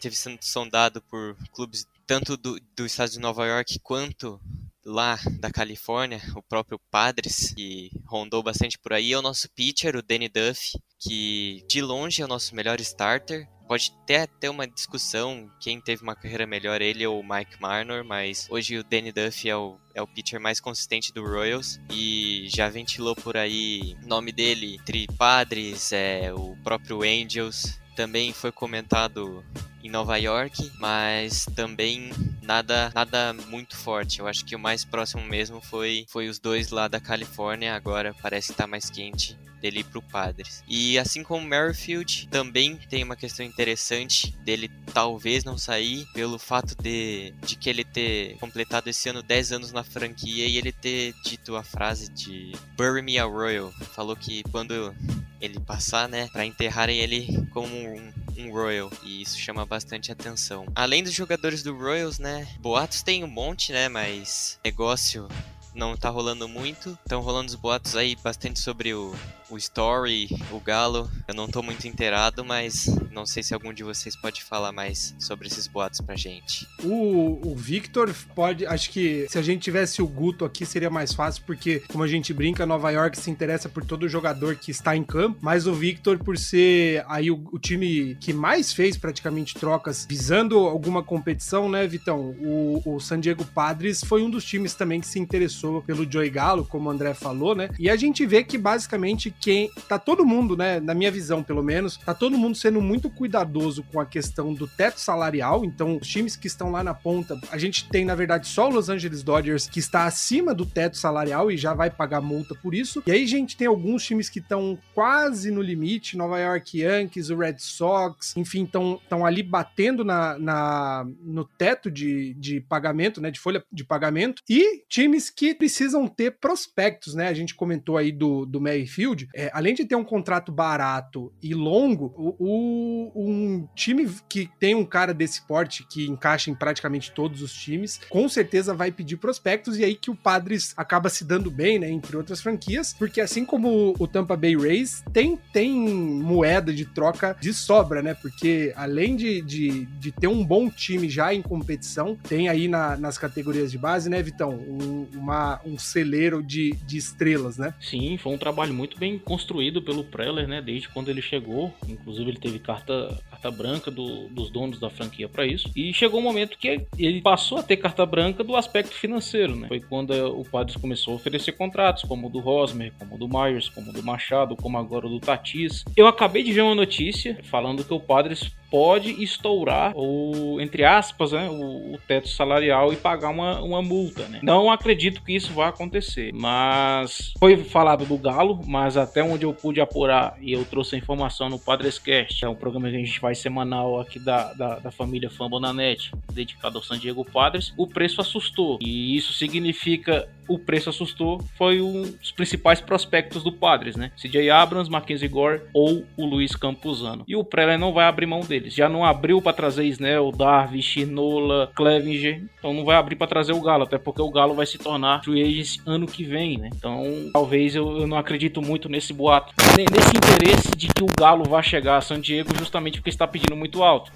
teve sendo sondado por clubes tanto do, do estado de Nova York quanto lá da Califórnia, o próprio Padres, que rondou bastante por aí, é o nosso pitcher, o Danny Duff, que de longe é o nosso melhor starter. Pode até ter uma discussão quem teve uma carreira melhor, ele ou o Mike Marner, mas hoje o Danny Duff é o, é o pitcher mais consistente do Royals e já ventilou por aí o nome dele entre Padres, é, o próprio Angels. Também foi comentado em Nova York, mas também nada nada muito forte. Eu acho que o mais próximo mesmo foi, foi os dois lá da Califórnia, agora parece estar tá mais quente dele ir pro Padres. E assim como Merrifield, também tem uma questão interessante dele talvez não sair pelo fato de, de que ele ter completado esse ano 10 anos na franquia e ele ter dito a frase de Bury me a Royal. Falou que quando ele passar, né, para enterrarem ele como um, um Royal. E isso chama bastante atenção. Além dos jogadores do Royals, né, boatos tem um monte, né, mas negócio não tá rolando muito. Estão rolando os boatos aí bastante sobre o, o Story, o Galo. Eu não tô muito inteirado, mas não sei se algum de vocês pode falar mais sobre esses boatos pra gente.
O, o Victor pode. Acho que se a gente tivesse o Guto aqui seria mais fácil, porque, como a gente brinca, Nova York se interessa por todo jogador que está em campo. Mas o Victor, por ser aí o, o time que mais fez praticamente trocas visando alguma competição, né, Vitão? O, o San Diego Padres foi um dos times também que se interessou pelo Joey Galo, como o André falou, né? E a gente vê que basicamente quem tá todo mundo, né, na minha visão pelo menos, tá todo mundo sendo muito cuidadoso com a questão do teto salarial. Então, os times que estão lá na ponta, a gente tem na verdade só o Los Angeles Dodgers que está acima do teto salarial e já vai pagar multa por isso. E aí a gente tem alguns times que estão quase no limite, Nova York Yankees, o Red Sox, enfim, estão ali batendo na, na, no teto de, de pagamento, né, de folha de pagamento, e times que precisam ter prospectos, né? A gente comentou aí do, do Mayfield, é, além de ter um contrato barato e longo, o, o, um time que tem um cara desse porte que encaixa em praticamente todos os times, com certeza vai pedir prospectos, e aí que o Padres acaba se dando bem, né, entre outras franquias, porque assim como o Tampa Bay Rays, tem, tem moeda de troca de sobra, né, porque além de, de, de ter um bom time já em competição, tem aí na, nas categorias de base, né, Vitão, um, uma, um celeiro de, de estrelas, né?
Sim, foi um trabalho muito bem construído pelo Preller, né, desde quando ele chegou, inclusive ele teve carta, carta branca do, dos donos da franquia para isso, e chegou um momento que ele passou a ter carta branca do aspecto financeiro, né, foi quando o Padres começou a oferecer contratos, como o do Rosmer, como o do Myers, como o do Machado, como agora o do Tatis. Eu acabei de ver uma notícia falando que o Padres pode estourar ou entre aspas né, o, o, teto salarial e pagar uma, uma multa né? não acredito que isso vá acontecer. Mas foi falado do Galo mas até onde eu pude apurar e eu trouxe a informação no Padrescast é um programa que a gente faz semanal aqui da, da, da família Fambonanet dedicado ao San Diego Padres o preço assustou. E isso significa o preço assustou foi um dos principais prospectos do Padres, né? CJ Abrams, Mackenzie Gore ou o Luiz Campuzano. E o Preller não vai abrir mão deles. Já não abriu para trazer Snell, Darvish, Chinola, Clevinger, então não vai abrir para trazer o Galo, até porque o Galo vai se tornar free agent ano que vem, né? Então talvez eu, eu não acredito muito nesse boato, nesse interesse de que o Galo vá chegar a San Diego justamente porque está pedindo muito alto.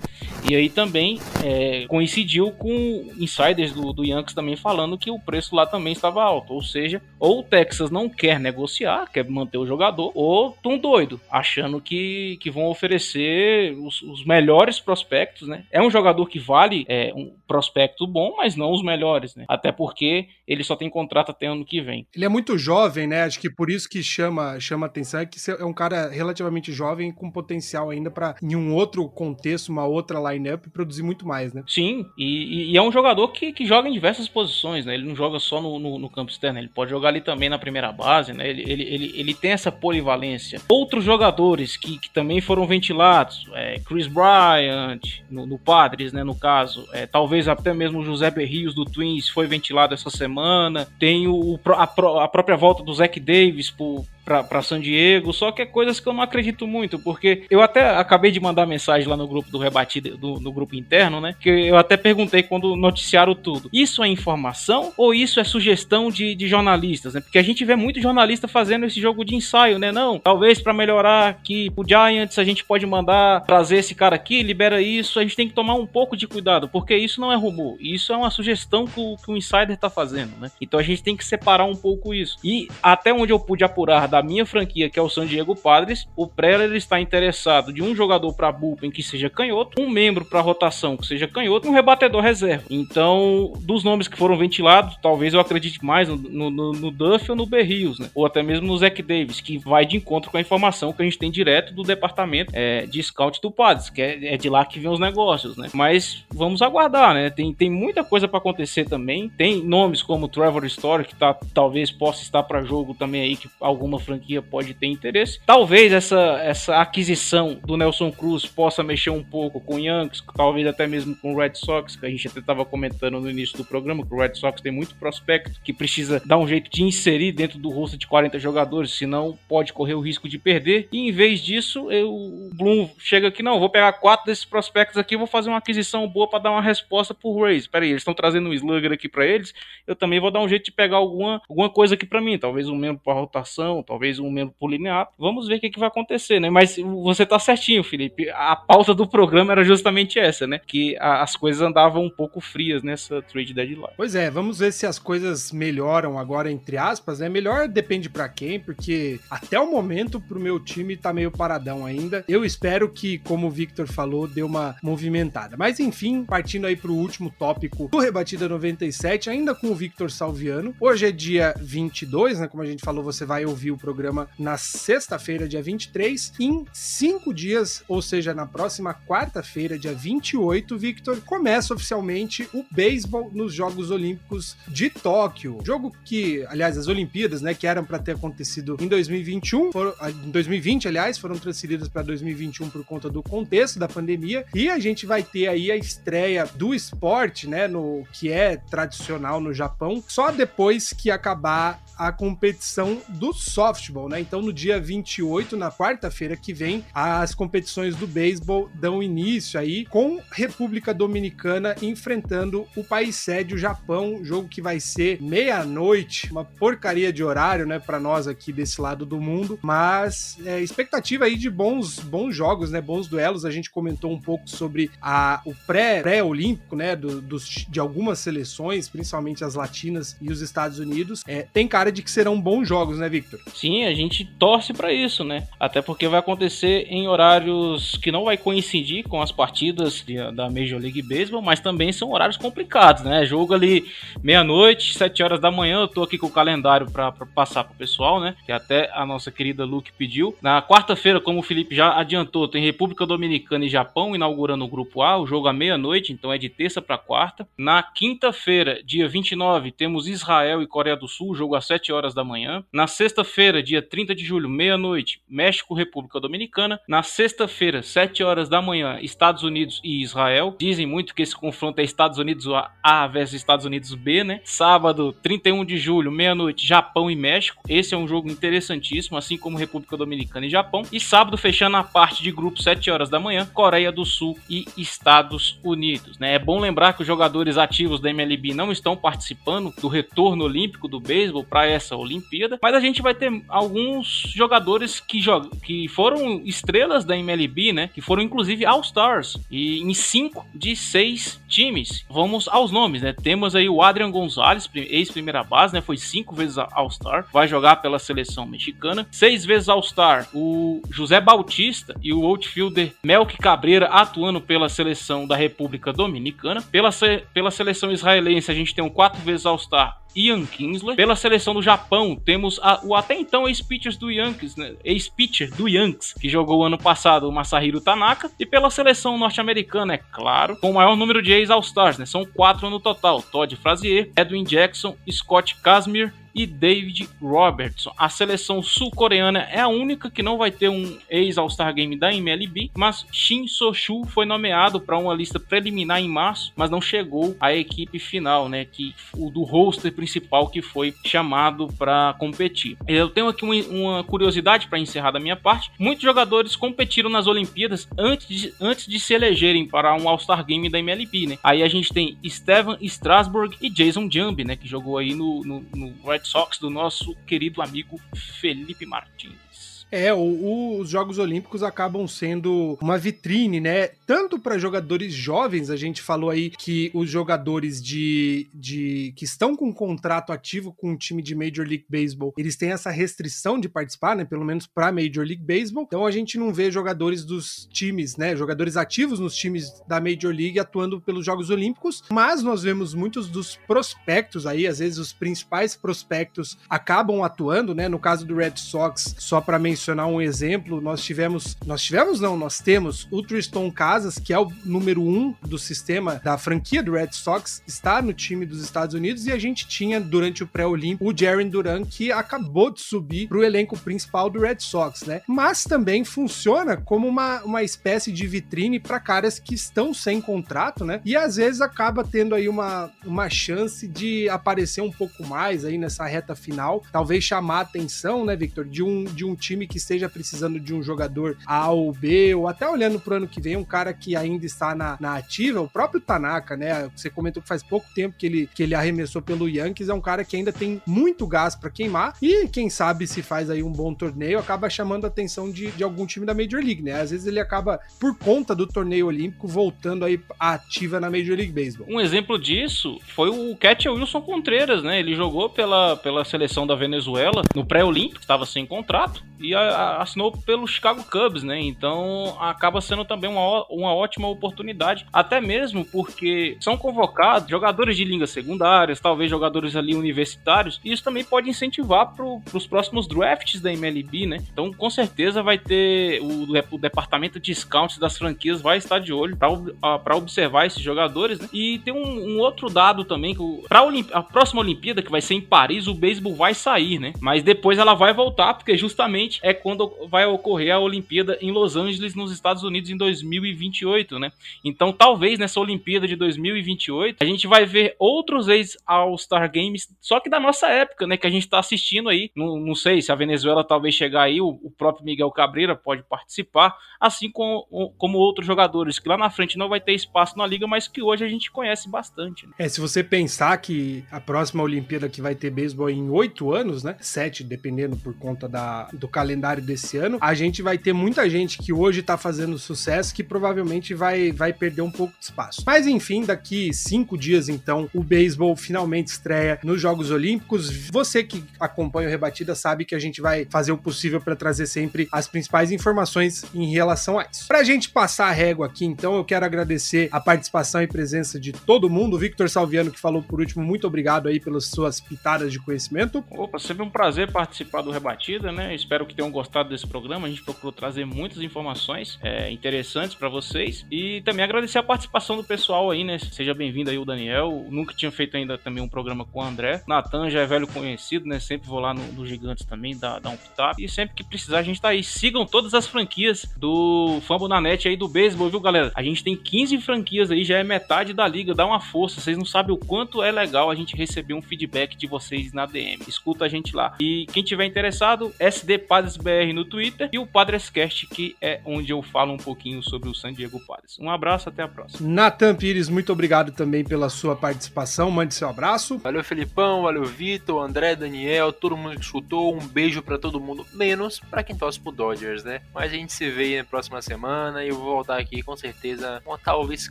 E aí também é, coincidiu com insiders do, do Yankees também falando que o preço lá também estava alto. Ou seja, ou o Texas não quer negociar, quer manter o jogador, ou tão doido, achando que, que vão oferecer os, os melhores prospectos, né? É um jogador que vale é, um prospecto bom, mas não os melhores, né? Até porque ele só tem contrato até ano que vem.
Ele é muito jovem, né? Acho que por isso que chama, chama atenção é que é um cara relativamente jovem com potencial ainda para em um outro contexto, uma outra lineup produzir muito mais, né?
Sim, e, e, é um jogador que, que joga em diversas posições, né? Ele não joga só no, no, no campo externo, ele pode jogar ali também na primeira base, né? Ele, ele, ele, ele tem essa polivalência. Outros jogadores que, que também foram ventilados, é, Chris Bryant, no, no, Padres, né? No caso, é, talvez até mesmo o José Berrios do Twins foi ventilado essa semana. Tem o, a, a própria volta do Zach Davis por, para San Diego, só que é coisas que eu não acredito muito, porque eu até acabei de mandar mensagem lá no grupo do Rebatido, do, no grupo interno, né? Que eu até perguntei quando noticiaram tudo. Isso é informação ou isso é sugestão de, de jornalistas, né? Porque a gente vê muito jornalista fazendo esse jogo de ensaio, né? Não, talvez para melhorar aqui o Giants a gente pode mandar trazer esse cara aqui, libera isso. A gente tem que tomar um pouco de cuidado, porque isso não é rumor, isso é uma sugestão que o, que o insider tá fazendo, né? Então a gente tem que separar um pouco isso. E até onde eu pude apurar da minha franquia, que é o San Diego Padres, o Preller está interessado de um jogador para bullpen que seja canhoto, um membro para rotação que seja canhoto um rebatedor reserva. Então, dos nomes que foram ventilados, talvez eu acredite mais no, no, no Duff ou no Berrios, né? Ou até mesmo no Zach Davis, que vai de encontro com a informação que a gente tem direto do departamento é, de scout do Padres, que é, é, de lá que vem os negócios, né? Mas vamos aguardar, né? Tem, tem muita coisa para acontecer também. Tem nomes como Trevor Story, que tá, talvez possa estar para jogo também aí, que alguma franquia pode ter interesse. Talvez essa, essa aquisição do Nelson Cruz possa mexer um pouco com o Yankees, talvez até mesmo com o Red Sox, que a gente até estava comentando no início do programa, que o Red Sox tem muito prospecto que precisa dar um jeito de inserir dentro do rosto de 40 jogadores, senão pode correr o risco de perder. E em vez disso, eu, o Bloom chega aqui, não, vou pegar quatro desses prospectos aqui, vou fazer uma aquisição boa para dar uma resposta pro Rays. Peraí, eles estão trazendo um slugger aqui para eles, eu também vou dar um jeito de pegar alguma, alguma coisa aqui para mim, talvez um membro para rotação, talvez um mesmo por linear. Vamos ver o que, que vai acontecer, né? Mas você tá certinho, Felipe. A pauta do programa era justamente essa, né? Que a, as coisas andavam um pouco frias nessa trade deadline.
Pois é, vamos ver se as coisas melhoram agora, entre aspas, né? Melhor depende para quem, porque até o momento pro meu time tá meio paradão ainda. Eu espero que, como o Victor falou, dê uma movimentada. Mas enfim, partindo aí pro último tópico do Rebatida 97, ainda com o Victor Salviano. Hoje é dia 22, né? Como a gente falou, você vai ouvir programa na sexta-feira, dia 23. Em cinco dias, ou seja, na próxima quarta-feira, dia 28, Victor, começa oficialmente o beisebol nos Jogos Olímpicos de Tóquio. Jogo que, aliás, as Olimpíadas, né, que eram para ter acontecido em 2021, foram, ah, em 2020, aliás, foram transferidas para 2021 por conta do contexto da pandemia. E a gente vai ter aí a estreia do esporte, né, no que é tradicional no Japão, só depois que acabar a competição do softball, né? Então, no dia 28, na quarta-feira que vem, as competições do beisebol dão início aí com República Dominicana enfrentando o país sede, o Japão, jogo que vai ser meia-noite, uma porcaria de horário, né, para nós aqui desse lado do mundo, mas é, expectativa aí de bons bons jogos, né, bons duelos. A gente comentou um pouco sobre a, o pré pré-olímpico, né, do, dos, de algumas seleções, principalmente as latinas e os Estados Unidos. É, tem cara de que serão bons jogos, né, Victor?
Sim, a gente torce para isso, né? Até porque vai acontecer em horários que não vai coincidir com as partidas da Major League Baseball, mas também são horários complicados, né? Jogo ali meia-noite, sete horas da manhã. Eu tô aqui com o calendário para passar pro pessoal, né? Que até a nossa querida Luke pediu. Na quarta-feira, como o Felipe já adiantou, tem República Dominicana e Japão inaugurando o grupo A, o jogo à meia-noite, então é de terça para quarta. Na quinta-feira, dia 29, temos Israel e Coreia do Sul, jogo às 7 horas da manhã. Na sexta-feira, dia 30 de julho, meia-noite, México, República Dominicana. Na sexta-feira, 7 horas da manhã, Estados Unidos e Israel. Dizem muito que esse confronto é Estados Unidos A versus Estados Unidos B, né? Sábado, 31 de julho, meia-noite, Japão e México. Esse é um jogo interessantíssimo, assim como República Dominicana e Japão. E sábado, fechando a parte de grupo, 7 horas da manhã, Coreia do Sul e Estados Unidos, né? É bom lembrar que os jogadores ativos da MLB não estão participando do retorno olímpico do beisebol para essa Olimpíada, mas a gente vai ter alguns jogadores que jogam, que foram estrelas da MLB, né? Que foram inclusive All-Stars e em cinco de seis times. Vamos aos nomes, né? Temos aí o Adrian Gonzalez, ex-primeira base, né? Foi cinco vezes All-Star, vai jogar pela seleção mexicana. Seis vezes All-Star, o José Bautista e o outfielder Melk Cabreira atuando pela seleção da República Dominicana. Pela, pela seleção israelense, a gente tem um quatro vezes All-Star Ian Kinsler. Pela seleção do Japão, temos a, o até então ex-pitcher do Yankees, né? ex-pitcher do Yankees, que jogou ano passado o Masahiro Tanaka. E pela seleção norte-americana, é claro, com o maior número de ex-All-Stars, né? São quatro no total. Todd Frazier, Edwin Jackson, Scott Kazmir e David Robertson. A seleção sul-coreana é a única que não vai ter um ex-All-Star Game da MLB, mas Shin So-Shu foi nomeado para uma lista preliminar em março, mas não chegou à equipe final, né, que o do roster principal que foi chamado para competir. Eu tenho aqui uma, uma curiosidade para encerrar da minha parte. Muitos jogadores competiram nas Olimpíadas antes de, antes de se elegerem para um All-Star Game da MLB, né? Aí a gente tem Steven Strasburg e Jason Jambi, né, que jogou aí no, no, no Red Sox do nosso querido amigo Felipe Martins.
É, o, o, os Jogos Olímpicos acabam sendo uma vitrine, né? Tanto para jogadores jovens, a gente falou aí que os jogadores de, de que estão com um contrato ativo com um time de Major League Baseball, eles têm essa restrição de participar, né? Pelo menos para Major League Baseball. Então a gente não vê jogadores dos times, né? Jogadores ativos nos times da Major League atuando pelos Jogos Olímpicos, mas nós vemos muitos dos prospectos aí, às vezes os principais prospectos acabam atuando, né? No caso do Red Sox, só para mencionar um exemplo, nós tivemos, nós tivemos não, nós temos o Tristan Casas, que é o número um do sistema da franquia do Red Sox, está no time dos Estados Unidos e a gente tinha durante o pré-olímpico o Jaren Duran que acabou de subir para o elenco principal do Red Sox, né? Mas também funciona como uma, uma espécie de vitrine para caras que estão sem contrato, né? E às vezes acaba tendo aí uma, uma chance de aparecer um pouco mais aí nessa reta final, talvez chamar a atenção, né, Victor, de um, de um time que esteja precisando de um jogador A ou B, ou até olhando pro ano que vem, um cara que ainda está na, na ativa, o próprio Tanaka, né? Você comentou que faz pouco tempo que ele, que ele arremessou pelo Yankees, é um cara que ainda tem muito gás para queimar, e quem sabe se faz aí um bom torneio, acaba chamando a atenção de, de algum time da Major League, né? Às vezes ele acaba, por conta do torneio olímpico, voltando aí ativa na Major League Baseball.
Um exemplo disso foi o Cat Wilson Contreras, né? Ele jogou pela, pela seleção da Venezuela no pré-olímpico, estava sem contrato, e assinou pelo Chicago Cubs, né? Então acaba sendo também uma, uma ótima oportunidade, até mesmo porque são convocados jogadores de línguas secundárias, talvez jogadores ali universitários, e isso também pode incentivar para os próximos drafts da MLB, né? Então com certeza vai ter o, o departamento de scouts das franquias vai estar de olho para observar esses jogadores, né? E tem um, um outro dado também que para a próxima Olimpíada que vai ser em Paris, o beisebol vai sair, né? Mas depois ela vai voltar porque justamente é quando vai ocorrer a Olimpíada em Los Angeles, nos Estados Unidos, em 2028, né? Então, talvez nessa Olimpíada de 2028 a gente vai ver outros ex-All-Star Games, só que da nossa época, né? Que a gente tá assistindo aí. Não, não sei se a Venezuela talvez chegar aí, o, o próprio Miguel Cabreira pode participar, assim como, como outros jogadores que lá na frente não vai ter espaço na liga, mas que hoje a gente conhece bastante. Né?
É, se você pensar que a próxima Olimpíada que vai ter beisebol em oito anos, né? Sete, dependendo por conta da, do calendário desse ano, a gente vai ter muita gente que hoje tá fazendo sucesso que provavelmente vai, vai perder um pouco de espaço. Mas enfim, daqui cinco dias, então, o beisebol finalmente estreia nos Jogos Olímpicos. Você que acompanha o Rebatida sabe que a gente vai fazer o possível para trazer sempre as principais informações em relação a isso. Pra gente passar a régua aqui, então, eu quero agradecer a participação e presença de todo mundo. O Victor Salviano, que falou por último, muito obrigado aí pelas suas pitadas de conhecimento.
Opa, sempre um prazer participar do Rebatida, né? Espero que tenham gostado desse programa. A gente procurou trazer muitas informações é, interessantes para vocês e também agradecer a participação do pessoal aí, né? Seja bem-vindo aí o Daniel. Nunca tinha feito ainda também um programa com o André. Natan já é velho conhecido, né? Sempre vou lá no, no Gigantes também, dar, dar um pitaco. E sempre que precisar, a gente tá aí. Sigam todas as franquias do Fumble na net aí do beisebol, viu, galera? A gente tem 15 franquias aí, já é metade da liga. Dá uma força. Vocês não sabem o quanto é legal a gente receber um feedback de vocês na DM. Escuta a gente lá. E quem tiver interessado, SD Padres BR no Twitter e o Padrescast, que é onde eu falo um pouquinho sobre o San Diego Padres. Um abraço, até a próxima.
Natan Pires, muito obrigado também pela sua participação. Mande seu abraço.
Valeu, Felipão, valeu, Vitor, André, Daniel, todo mundo que escutou. Um beijo para todo mundo, menos para quem torce pro Dodgers, né? Mas a gente se vê na próxima semana e eu vou voltar aqui com certeza, com talvez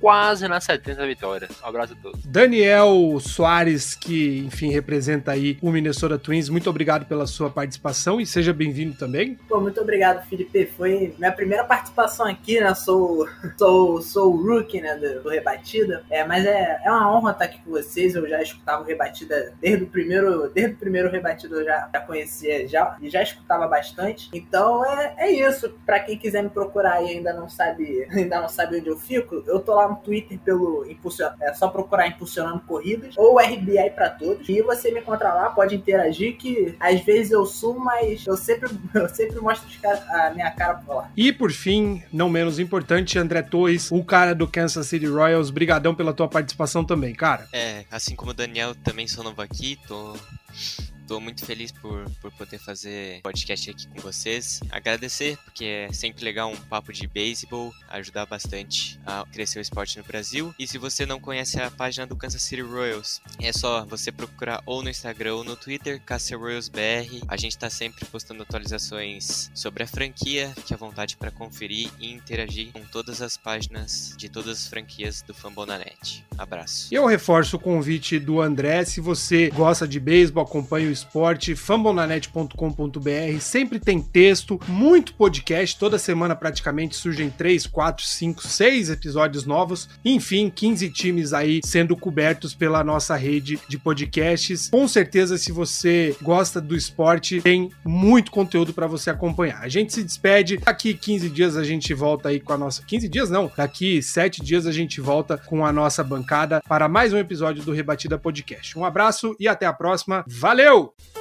quase nas 70 vitórias. Um abraço a todos.
Daniel Soares, que enfim representa aí o Minnesota Twins, muito obrigado pela sua participação e seja bem-vindo também.
Pô, muito obrigado, Felipe. Foi minha primeira participação aqui, né? Sou, sou, sou o rookie, né, do, do Rebatida. É, mas é, é uma honra estar aqui com vocês. Eu já escutava o Rebatida desde o primeiro, desde o primeiro Rebatida eu já, já conhecia já, e já escutava bastante. Então é, é isso. Para quem quiser me procurar e ainda não sabe, ainda não sabe onde eu fico, eu tô lá no Twitter pelo Impulsion, é só procurar Impulsionando Corridas ou RBI para todos. E você me encontra lá, pode interagir que às vezes eu sumo, mas eu sempre, eu sempre mostro a minha cara por lá.
E por fim, não menos importante, André Torres, o cara do Kansas City Royals, brigadão pela tua participação também, cara.
É, assim como o Daniel, também sou novo aqui, tô Tô muito feliz por, por poder fazer podcast aqui com vocês. Agradecer, porque é sempre legal um papo de beisebol, ajudar bastante a crescer o esporte no Brasil. E se você não conhece a página do Kansas City Royals, é só você procurar ou no Instagram ou no Twitter, Kansas Royals BR. A gente tá sempre postando atualizações sobre a franquia, que é vontade para conferir e interagir com todas as páginas de todas as franquias do Fambonanet. Abraço.
Eu reforço o convite do André, se você gosta de beisebol, acompanha o esporte, fambonanet.com.br, sempre tem texto, muito podcast, toda semana praticamente surgem 3, 4, 5, 6 episódios novos, enfim, 15 times aí sendo cobertos pela nossa rede de podcasts. Com certeza, se você gosta do esporte, tem muito conteúdo para você acompanhar. A gente se despede, daqui 15 dias a gente volta aí com a nossa. 15 dias não, daqui 7 dias a gente volta com a nossa bancada para mais um episódio do Rebatida Podcast. Um abraço e até a próxima. Valeu! go.